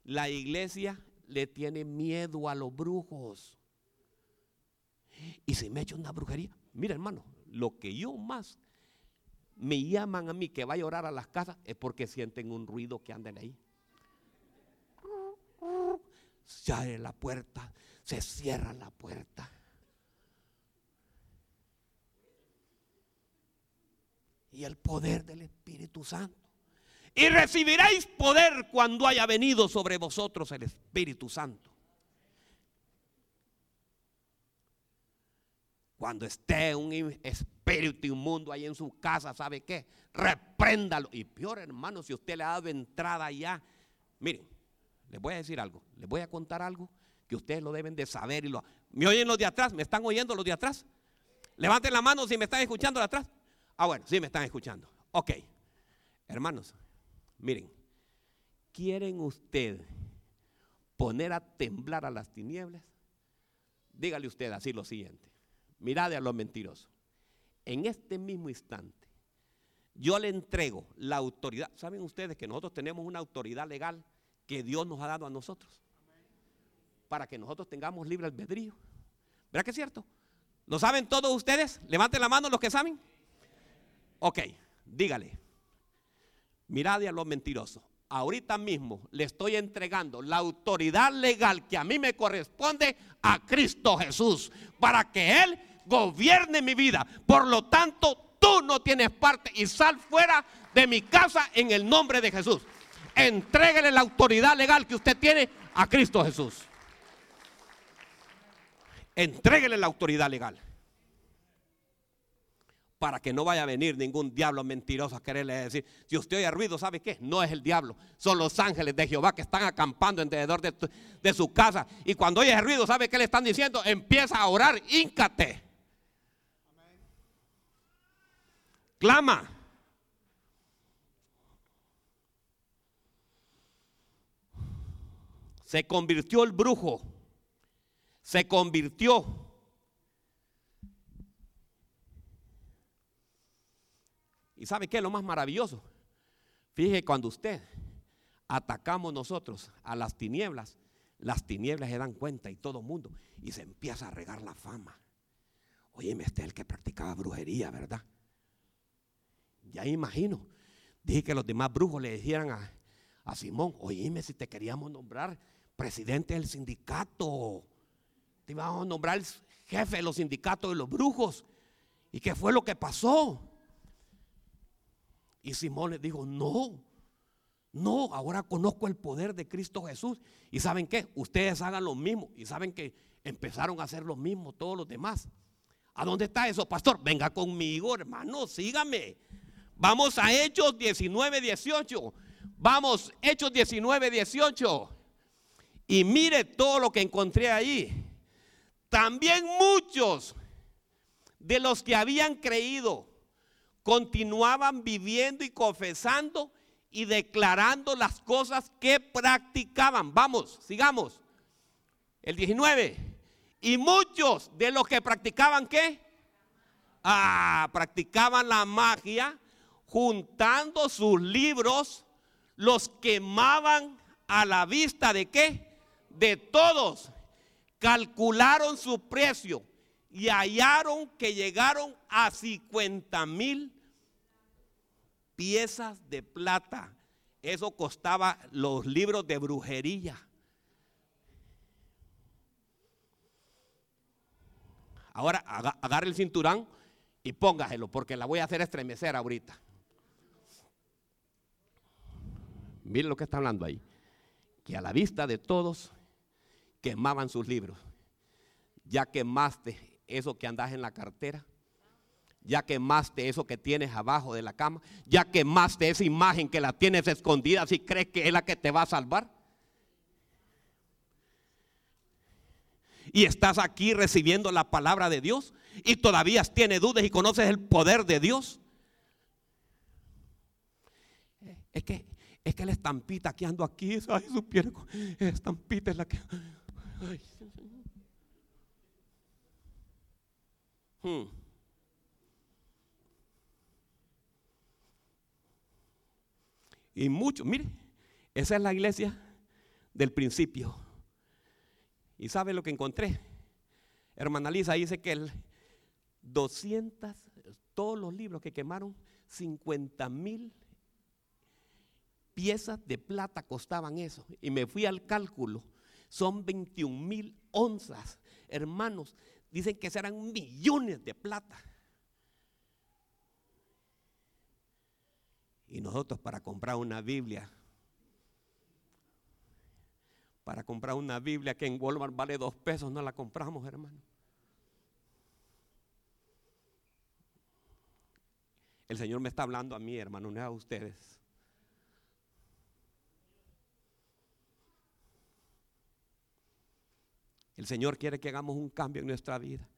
la iglesia le tiene miedo a los brujos. Y si me echo una brujería, mira hermano, lo que yo más me llaman a mí que vaya a orar a las casas es porque sienten un ruido que anden ahí. Se abre la puerta, se cierra la puerta. Y el poder del Espíritu Santo. Y recibiréis poder cuando haya venido sobre vosotros el Espíritu Santo. Cuando esté un espíritu inmundo ahí en su casa, ¿sabe qué? Repréndalo. Y peor, hermano, si usted le ha dado entrada allá. Miren, les voy a decir algo. Les voy a contar algo que ustedes lo deben de saber. Y lo, ¿Me oyen los de atrás? ¿Me están oyendo los de atrás? Levanten la mano si me están escuchando de atrás. Ah, bueno, sí me están escuchando. Ok. Hermanos, miren. ¿Quieren ustedes poner a temblar a las tinieblas? Dígale usted así lo siguiente. Mirad a los mentirosos. En este mismo instante, yo le entrego la autoridad. ¿Saben ustedes que nosotros tenemos una autoridad legal que Dios nos ha dado a nosotros? Para que nosotros tengamos libre albedrío. ¿Verdad que es cierto? ¿Lo saben todos ustedes? Levanten la mano los que saben. Ok, dígale. Mirad a los mentirosos. Ahorita mismo le estoy entregando la autoridad legal que a mí me corresponde a Cristo Jesús para que Él gobierne mi vida. Por lo tanto, tú no tienes parte y sal fuera de mi casa en el nombre de Jesús. Entréguele la autoridad legal que usted tiene a Cristo Jesús. Entréguele la autoridad legal. Para que no vaya a venir ningún diablo mentiroso a quererle decir, si usted oye ruido, ¿sabe qué? No es el diablo, son los ángeles de Jehová que están acampando alrededor de, su casa. Y cuando oye ruido, ¿sabe qué le están diciendo? Empieza a orar, íncate. clama. Se convirtió el brujo. Se convirtió. ¿Y sabe qué es lo más maravilloso? Fíjese cuando usted atacamos nosotros a las tinieblas, las tinieblas se dan cuenta y todo el mundo y se empieza a regar la fama. Oye, este es el que practicaba brujería, ¿verdad? Ya imagino. Dije que los demás brujos le dijeran a, a Simón, oíme si te queríamos nombrar presidente del sindicato. Te íbamos a nombrar jefe de los sindicatos de los brujos. ¿Y qué fue lo que pasó? Y Simón le dijo, no, no, ahora conozco el poder de Cristo Jesús. ¿Y saben qué? Ustedes hagan lo mismo. Y saben que empezaron a hacer lo mismo todos los demás. ¿A dónde está eso, pastor? Venga conmigo, hermano, sígame. Vamos a Hechos 19, 18. Vamos, Hechos 19, 18. Y mire todo lo que encontré ahí. También muchos de los que habían creído continuaban viviendo y confesando y declarando las cosas que practicaban. Vamos, sigamos. El 19. Y muchos de los que practicaban qué? Ah, practicaban la magia juntando sus libros, los quemaban a la vista de qué? De todos. Calcularon su precio y hallaron que llegaron a 50 mil piezas de plata. Eso costaba los libros de brujería. Ahora agarre el cinturón y póngaselo porque la voy a hacer estremecer ahorita. Miren lo que está hablando ahí. que a la vista de todos quemaban sus libros. Ya quemaste eso que andas en la cartera. Ya quemaste eso que tienes abajo de la cama. Ya quemaste esa imagen que la tienes escondida si crees que es la que te va a salvar. Y estás aquí recibiendo la palabra de Dios y todavía tienes dudas y conoces el poder de Dios. Es que, es que la estampita que ando aquí, ay, su piel, estampita es la que... Hmm. Y mucho, mire, esa es la iglesia del principio. ¿Y sabe lo que encontré? Hermana Lisa dice que el 200, todos los libros que quemaron, 50 mil piezas de plata costaban eso. Y me fui al cálculo. Son 21 mil onzas. Hermanos, dicen que serán millones de plata. Y nosotros para comprar una Biblia, para comprar una Biblia que en Walmart vale dos pesos, no la compramos, hermano. El Señor me está hablando a mí, hermano, no a ustedes. El Señor quiere que hagamos un cambio en nuestra vida.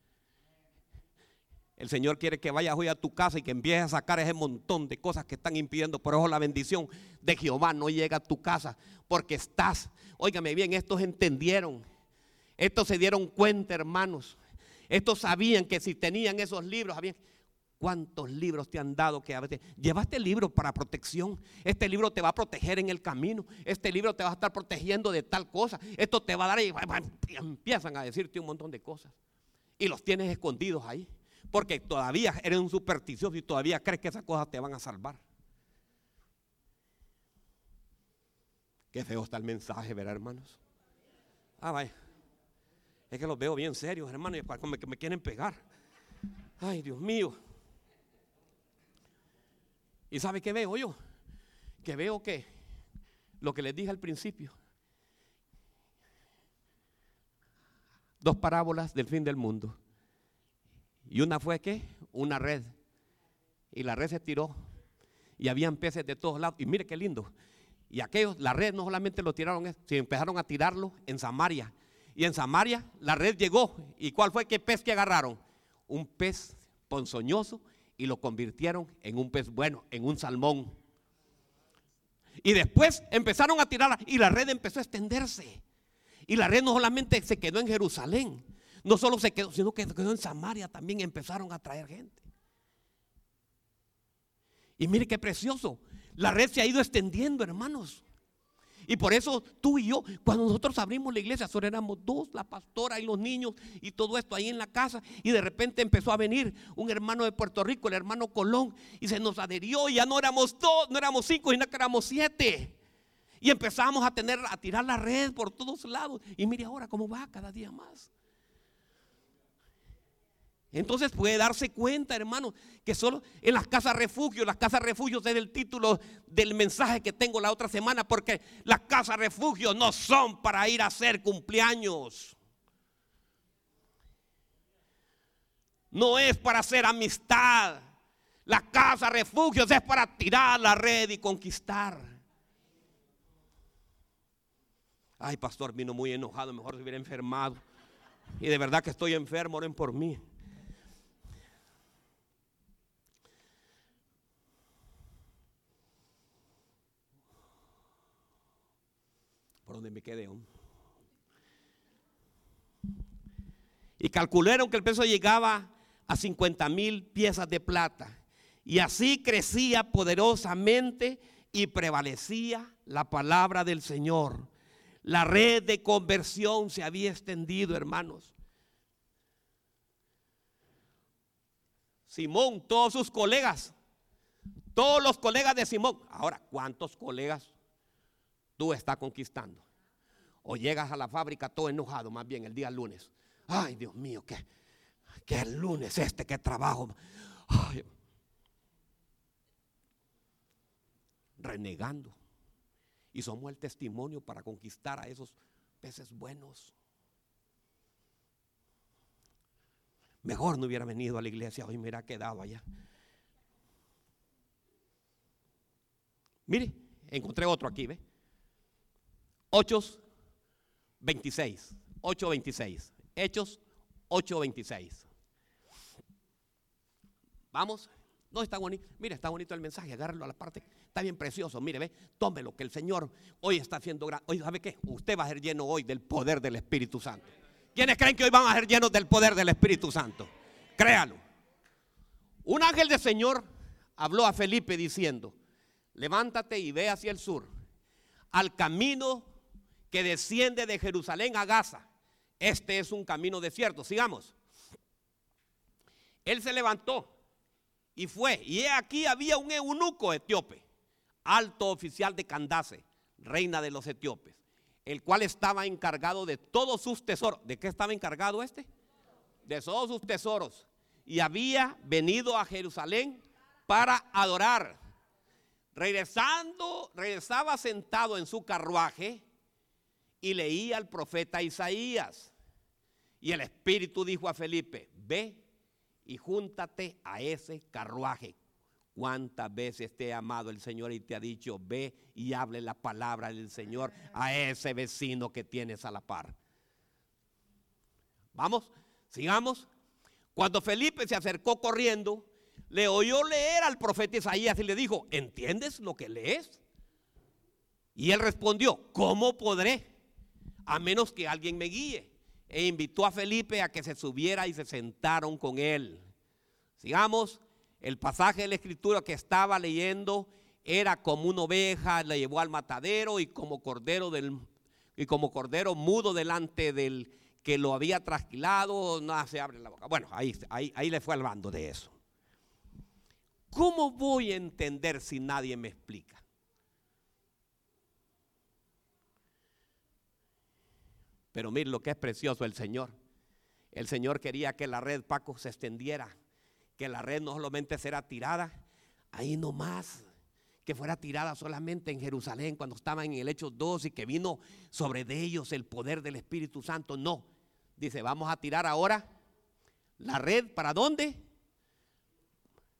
El Señor quiere que vayas hoy a tu casa y que empieces a sacar ese montón de cosas que están impidiendo. Por eso la bendición de Jehová no llega a tu casa porque estás. Óigame bien, estos entendieron. Estos se dieron cuenta, hermanos. Estos sabían que si tenían esos libros, habían, ¿Cuántos libros te han dado que a veces llevaste libro para protección? Este libro te va a proteger en el camino. Este libro te va a estar protegiendo de tal cosa. Esto te va a dar y empiezan a decirte un montón de cosas. Y los tienes escondidos ahí. Porque todavía eres un supersticioso y todavía crees que esas cosas te van a salvar. Qué feo está el mensaje, ¿verdad, hermanos? Ah, vaya. Es que los veo bien serios, hermanos, y que me quieren pegar. Ay, Dios mío. ¿Y sabe qué veo yo? Que veo que lo que les dije al principio, dos parábolas del fin del mundo. Y una fue que una red. Y la red se tiró. Y habían peces de todos lados. Y mire qué lindo. Y aquellos, la red no solamente lo tiraron, sino empezaron a tirarlo en Samaria. Y en Samaria la red llegó. ¿Y cuál fue qué pez que agarraron? Un pez ponzoñoso y lo convirtieron en un pez bueno, en un salmón. Y después empezaron a tirar y la red empezó a extenderse. Y la red no solamente se quedó en Jerusalén, no solo se quedó, sino que quedó en Samaria también empezaron a traer gente. Y mire qué precioso, la red se ha ido extendiendo, hermanos. Y por eso tú y yo, cuando nosotros abrimos la iglesia, solo éramos dos, la pastora y los niños y todo esto ahí en la casa. Y de repente empezó a venir un hermano de Puerto Rico, el hermano Colón, y se nos adherió. Y ya no éramos dos, no éramos cinco, sino que éramos siete. Y empezamos a tener, a tirar la red por todos lados. Y mire ahora cómo va cada día más. Entonces puede darse cuenta, hermano, que solo en las casas refugio, las casas refugio es el título del mensaje que tengo la otra semana, porque las casas refugio no son para ir a hacer cumpleaños. No es para hacer amistad. La casa refugio es para tirar la red y conquistar. Ay, pastor, vino muy enojado, mejor se hubiera enfermado. Y de verdad que estoy enfermo, oren por mí. Donde me quedé. Y calcularon que el peso llegaba a 50 mil piezas de plata. Y así crecía poderosamente y prevalecía la palabra del Señor. La red de conversión se había extendido, hermanos. Simón, todos sus colegas, todos los colegas de Simón. Ahora, ¿cuántos colegas tú estás conquistando? O llegas a la fábrica todo enojado, más bien el día lunes. Ay, Dios mío, qué, qué lunes este, qué trabajo. renegando. Y somos el testimonio para conquistar a esos peces buenos. Mejor no hubiera venido a la iglesia, hoy me hubiera quedado allá. Mire, encontré otro aquí, ¿ve? 8, 26. 8, 26. Hechos 8, 26. Vamos. No está bonito. Mire, está bonito el mensaje. Agárralo a la parte. Está bien precioso. Mire, ve. Tómelo, que el Señor hoy está haciendo gran. Hoy, ¿sabe qué? Usted va a ser lleno hoy del poder del Espíritu Santo. ¿Quiénes creen que hoy van a ser llenos del poder del Espíritu Santo? Créalo. Un ángel del Señor habló a Felipe diciendo: Levántate y ve hacia el sur, al camino que desciende de Jerusalén a Gaza. Este es un camino desierto. Sigamos. Él se levantó y fue. Y aquí había un eunuco etíope, alto oficial de Candace, reina de los etíopes, el cual estaba encargado de todos sus tesoros. ¿De qué estaba encargado este? De todos sus tesoros. Y había venido a Jerusalén para adorar. Regresando, regresaba sentado en su carruaje y leía al profeta Isaías. Y el Espíritu dijo a Felipe, ve y júntate a ese carruaje. ¿Cuántas veces te ha amado el Señor y te ha dicho, ve y hable la palabra del Señor a ese vecino que tienes a la par? Vamos, sigamos. Cuando Felipe se acercó corriendo, le oyó leer al profeta Isaías y le dijo, ¿entiendes lo que lees? Y él respondió, ¿cómo podré? A menos que alguien me guíe. E invitó a Felipe a que se subiera y se sentaron con él. Sigamos, el pasaje de la escritura que estaba leyendo era como una oveja, la llevó al matadero y como cordero del y como cordero mudo delante del que lo había trasquilado, no se abre la boca. Bueno, ahí, ahí, ahí le fue al bando de eso. ¿Cómo voy a entender si nadie me explica? Pero mire lo que es precioso el Señor. El Señor quería que la red, Paco, se extendiera. Que la red no solamente será tirada ahí nomás. Que fuera tirada solamente en Jerusalén cuando estaban en el Hechos 2 y que vino sobre de ellos el poder del Espíritu Santo. No. Dice, vamos a tirar ahora la red. ¿Para dónde?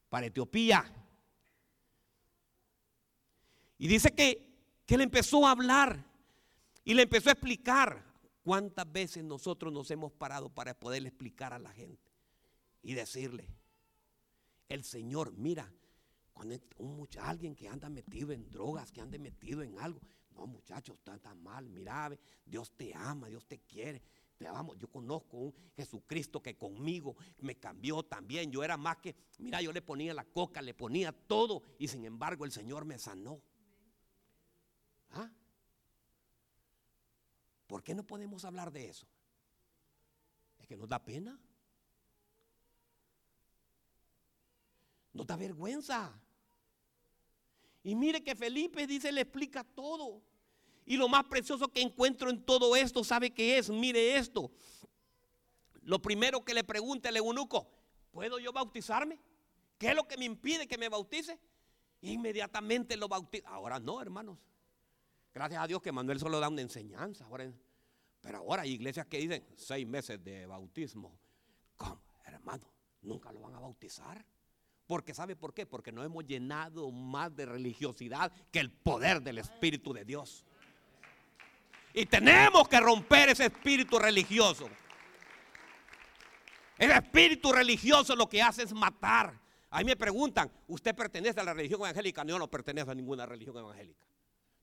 Para Etiopía. Y dice que, que le empezó a hablar y le empezó a explicar ¿Cuántas veces nosotros nos hemos parado para poderle explicar a la gente y decirle, el Señor, mira, cuando un alguien que anda metido en drogas, que anda metido en algo, no muchachos, está tan mal, mira, Dios te ama, Dios te quiere, te amo. Yo conozco un Jesucristo que conmigo me cambió también. Yo era más que, mira, yo le ponía la coca, le ponía todo y sin embargo el Señor me sanó. ¿Ah? ¿Por qué no podemos hablar de eso? Es que nos da pena. Nos da vergüenza. Y mire que Felipe dice, le explica todo. Y lo más precioso que encuentro en todo esto, ¿sabe qué es? Mire esto. Lo primero que le pregunta el eunuco, ¿puedo yo bautizarme? ¿Qué es lo que me impide que me bautice? Inmediatamente lo bautiza. Ahora no, hermanos. Gracias a Dios que Manuel solo da una enseñanza. pero ahora hay iglesias que dicen seis meses de bautismo. ¿Cómo? Hermano, nunca lo van a bautizar. Porque ¿sabe por qué? Porque no hemos llenado más de religiosidad que el poder del Espíritu de Dios. Y tenemos que romper ese espíritu religioso. El espíritu religioso lo que hace es matar. A mí me preguntan, ¿usted pertenece a la religión evangélica? No, no pertenezco a ninguna religión evangélica.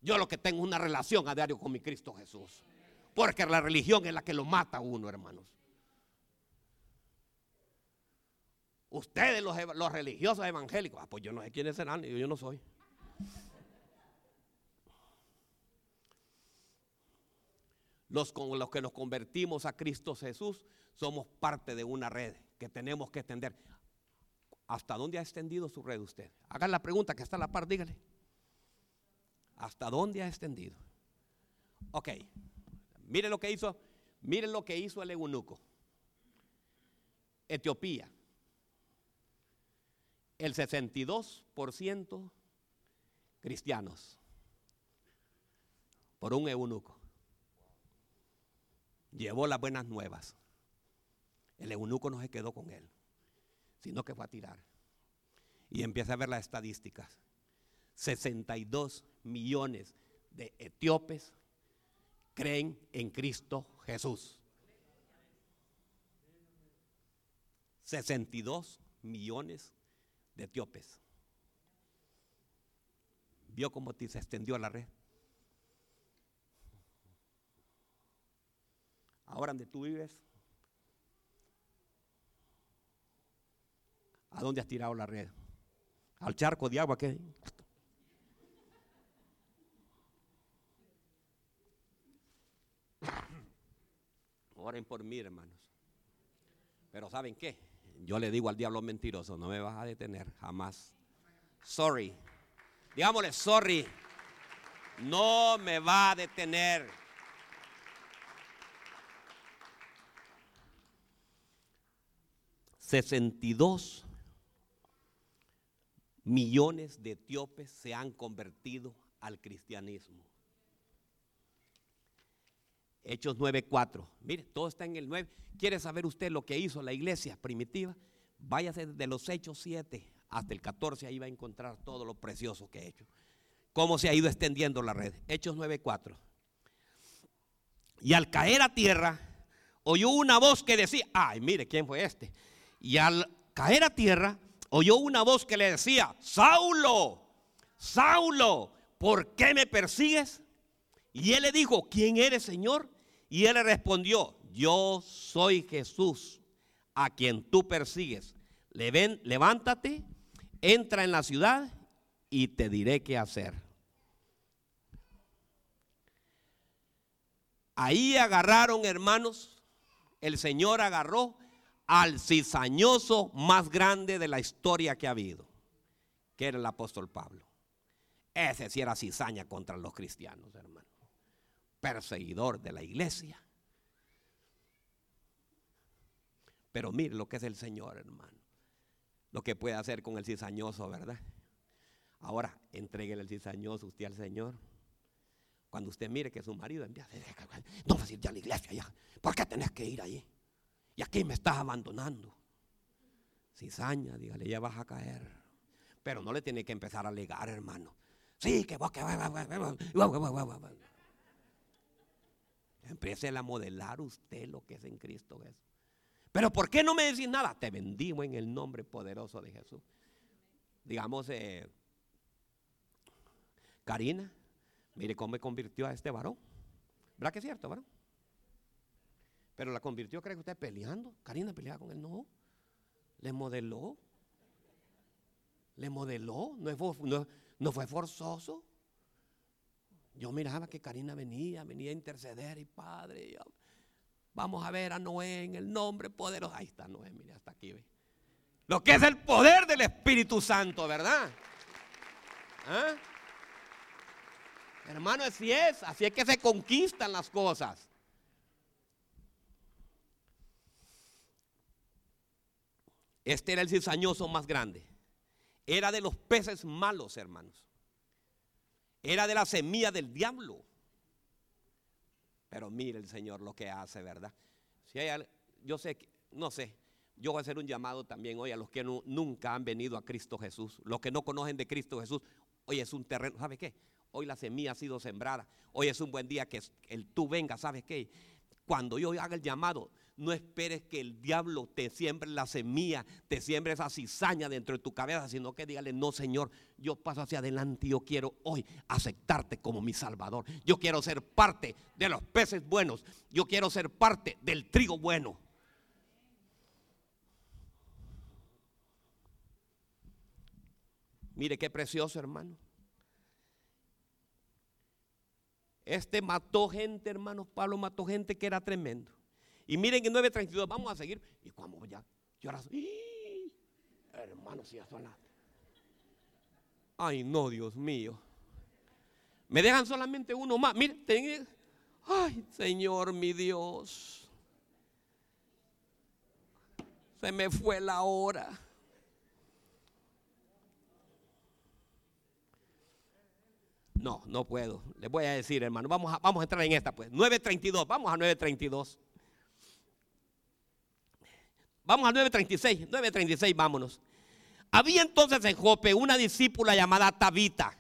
Yo lo que tengo es una relación a diario con mi Cristo Jesús. Porque la religión es la que lo mata a uno, hermanos. Ustedes, los, los religiosos evangélicos, ah, pues yo no sé quiénes serán, yo, yo no soy. Los con los que nos convertimos a Cristo Jesús somos parte de una red que tenemos que extender. ¿Hasta dónde ha extendido su red usted? Haga la pregunta que está a la par, dígale. ¿Hasta dónde ha extendido? Ok, mire lo que hizo, mire lo que hizo el eunuco. Etiopía. El 62% cristianos. por un eunuco. Llevó las buenas nuevas. El eunuco no se quedó con él, sino que fue a tirar. Y empieza a ver las estadísticas. 62 millones de etíopes creen en Cristo Jesús. 62 millones de etíopes. ¿Vio cómo se extendió la red? Ahora donde tú vives, ¿a dónde has tirado la red? Al charco de agua que Oren por mí, hermanos. Pero ¿saben qué? Yo le digo al diablo mentiroso, no me vas a detener jamás. Sorry. Digámosle, sorry. No me va a detener. ¿62 millones de etíopes se han convertido al cristianismo. Hechos 9:4. Mire, todo está en el 9. ¿Quiere saber usted lo que hizo la iglesia primitiva? Váyase desde los Hechos 7 hasta el 14, ahí va a encontrar todo lo precioso que he hecho. Cómo se ha ido extendiendo la red. Hechos 9:4. Y al caer a tierra, oyó una voz que decía, ay, mire, ¿quién fue este? Y al caer a tierra, oyó una voz que le decía, Saulo, Saulo, ¿por qué me persigues? Y él le dijo, ¿quién eres, Señor? Y él le respondió, yo soy Jesús, a quien tú persigues. Levántate, entra en la ciudad y te diré qué hacer. Ahí agarraron, hermanos, el Señor agarró al cizañoso más grande de la historia que ha habido, que era el apóstol Pablo. Ese sí era cizaña contra los cristianos, hermano. Perseguidor de la iglesia. Pero mire lo que es el Señor, hermano. Lo que puede hacer con el cizañoso, ¿verdad? Ahora, entregue el cizañoso usted al Señor. Cuando usted mire que su marido envía, no vas a ir ya a la iglesia ya. ¿Por qué tenés que ir allí? Y aquí me estás abandonando. Cizaña, dígale, ya vas a caer. Pero no le tiene que empezar a alegar, hermano. Sí, que vos que Empiece a modelar usted lo que es en Cristo Jesús. Pero ¿por qué no me decís nada? Te bendigo en el nombre poderoso de Jesús. Digamos, eh, Karina, mire cómo me convirtió a este varón. ¿Verdad que es cierto, varón? Pero la convirtió, ¿cree que usted peleando? Karina peleaba con él, no. Le modeló. Le modeló. No, no, no fue forzoso. Yo miraba que Karina venía, venía a interceder y padre, vamos a ver a Noé en el nombre poderoso. Ahí está Noé, mire, hasta aquí. Lo que es el poder del Espíritu Santo, ¿verdad? ¿Ah? Hermano, así es, así es que se conquistan las cosas. Este era el cizañoso más grande. Era de los peces malos, hermanos. Era de la semilla del diablo. Pero mire el Señor lo que hace, ¿verdad? Si hay, yo sé, no sé, yo voy a hacer un llamado también hoy a los que nunca han venido a Cristo Jesús, los que no conocen de Cristo Jesús. Hoy es un terreno, ¿sabe qué? Hoy la semilla ha sido sembrada. Hoy es un buen día que el tú venga, ¿sabes qué? Cuando yo haga el llamado, no esperes que el diablo te siembre la semilla, te siembre esa cizaña dentro de tu cabeza, sino que dígale, no Señor, yo paso hacia adelante y yo quiero hoy aceptarte como mi Salvador. Yo quiero ser parte de los peces buenos, yo quiero ser parte del trigo bueno. Mire qué precioso hermano. Este mató gente, hermanos. Pablo mató gente que era tremendo. Y miren en 9.32, vamos a seguir. Y cuando ya, yo ahora hermanos, si ya son. Ay, no, Dios mío. Me dejan solamente uno más. Miren, ay, Señor, mi Dios. Se me fue la hora. No, no puedo. Les voy a decir, hermano. Vamos a, vamos a entrar en esta, pues. 9.32. Vamos a 9.32. Vamos a 9.36. 9.36, vámonos. Había entonces en Jope una discípula llamada Tabita,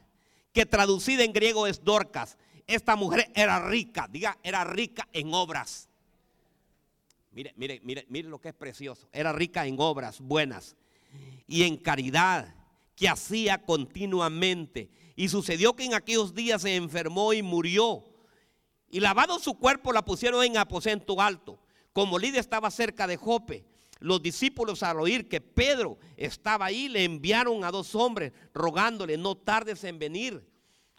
que traducida en griego es Dorcas. Esta mujer era rica, diga, era rica en obras. Mire, mire, mire, mire lo que es precioso. Era rica en obras buenas y en caridad que hacía continuamente. Y sucedió que en aquellos días se enfermó y murió. Y lavado su cuerpo la pusieron en aposento alto. Como Lidia estaba cerca de Jope, los discípulos al oír que Pedro estaba ahí le enviaron a dos hombres rogándole, no tardes en venir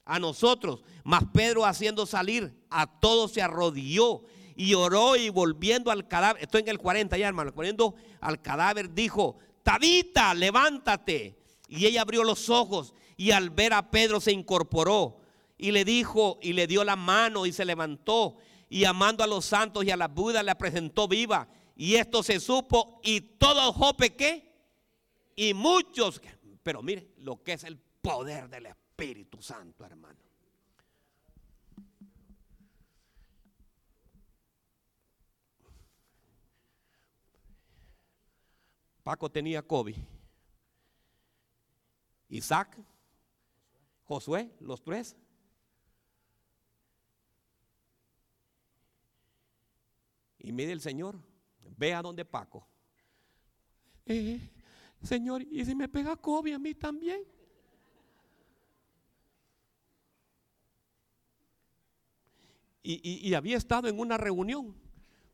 a nosotros. Mas Pedro haciendo salir a todos se arrodilló y oró y volviendo al cadáver, estoy en el 40 ya hermano, poniendo al cadáver dijo, Tabita, levántate. Y ella abrió los ojos y al ver a Pedro se incorporó y le dijo y le dio la mano y se levantó y amando a los santos y a la Buda le presentó viva. Y esto se supo y todo Jope qué? Y muchos, pero mire lo que es el poder del Espíritu Santo, hermano. Paco tenía COVID. Isaac, Josué, los tres. Y mire el Señor, ve a donde Paco. Eh, señor, ¿y si me pega COVID a mí también? Y, había estado en una reunión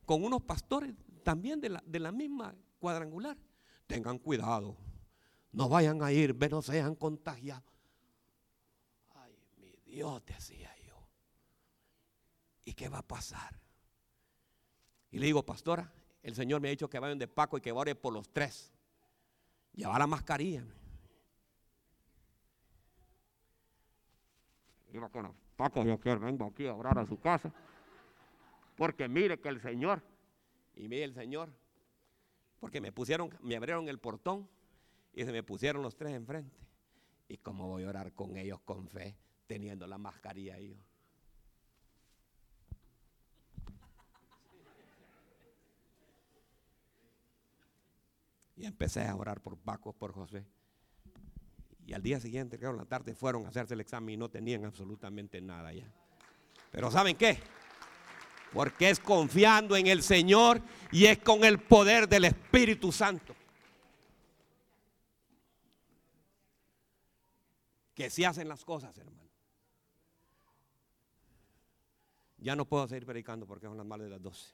con unos pastores también de la, de la misma cuadrangular tengan cuidado. No vayan a ir, no sean contagiados. Ay, mi Dios, decía yo. ¿Y qué va a pasar? Y le digo, pastora, el Señor me ha dicho que vayan de Paco y que ore por los tres. Llevar la mascarilla. Iba con Paco, yo quiero, vengo aquí a orar a su casa. Porque mire que el Señor, y mire el Señor, porque me pusieron, me abrieron el portón y se me pusieron los tres enfrente. ¿Y cómo voy a orar con ellos con fe, teniendo la mascarilla ahí? Y empecé a orar por Paco, por José. Y al día siguiente, creo, en la tarde, fueron a hacerse el examen y no tenían absolutamente nada ya. Pero ¿saben qué? Porque es confiando en el Señor y es con el poder del Espíritu Santo. Que se hacen las cosas, hermano. Ya no puedo seguir predicando porque son las más de las 12.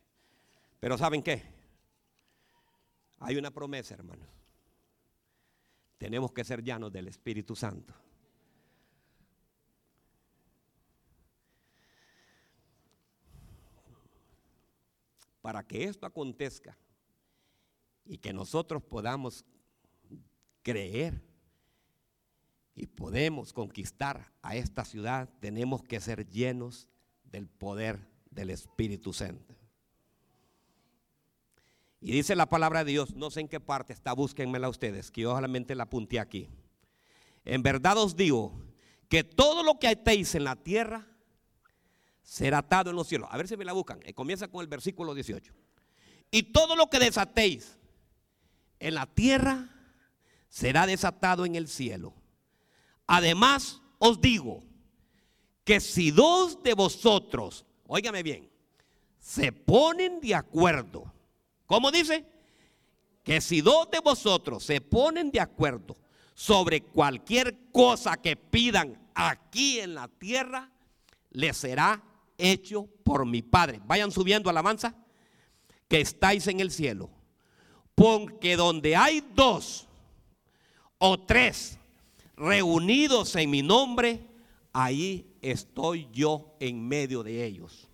Pero ¿saben qué? Hay una promesa, hermano. Tenemos que ser llanos del Espíritu Santo. para que esto acontezca y que nosotros podamos creer y podemos conquistar a esta ciudad, tenemos que ser llenos del poder del Espíritu Santo. Y dice la palabra de Dios, no sé en qué parte está, búsquenmela ustedes, que yo solamente la apunté aquí. En verdad os digo que todo lo que atéis en la tierra será atado en los cielos. A ver si me la buscan. Eh, comienza con el versículo 18. Y todo lo que desatéis en la tierra será desatado en el cielo. Además os digo que si dos de vosotros, óigame bien, se ponen de acuerdo, ¿cómo dice? Que si dos de vosotros se ponen de acuerdo sobre cualquier cosa que pidan aquí en la tierra, les será hecho por mi Padre. Vayan subiendo alabanza, que estáis en el cielo. Porque donde hay dos o tres reunidos en mi nombre, ahí estoy yo en medio de ellos.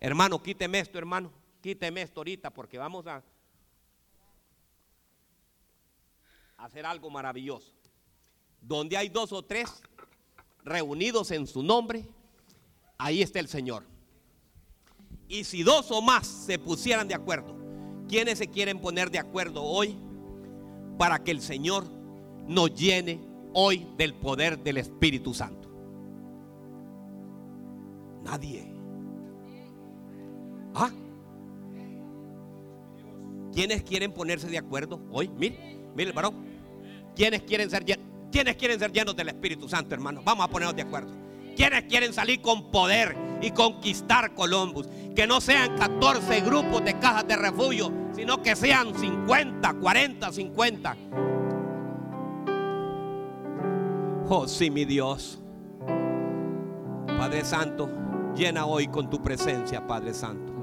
Hermano, quíteme esto, hermano. Quíteme esto ahorita porque vamos a hacer algo maravilloso. Donde hay dos o tres reunidos en su nombre, ahí está el Señor. Y si dos o más se pusieran de acuerdo, ¿quiénes se quieren poner de acuerdo hoy para que el Señor nos llene hoy del poder del Espíritu Santo? Nadie. ¿Ah? ¿Quiénes quieren ponerse de acuerdo hoy? Mire, mire, varón. ¿Quiénes quieren ser ¿Quiénes quieren ser llenos del Espíritu Santo, hermano? Vamos a ponernos de acuerdo. ¿Quiénes quieren salir con poder y conquistar Columbus? Que no sean 14 grupos de cajas de refugio, sino que sean 50, 40, 50. Oh, sí, mi Dios. Padre Santo, llena hoy con tu presencia, Padre Santo.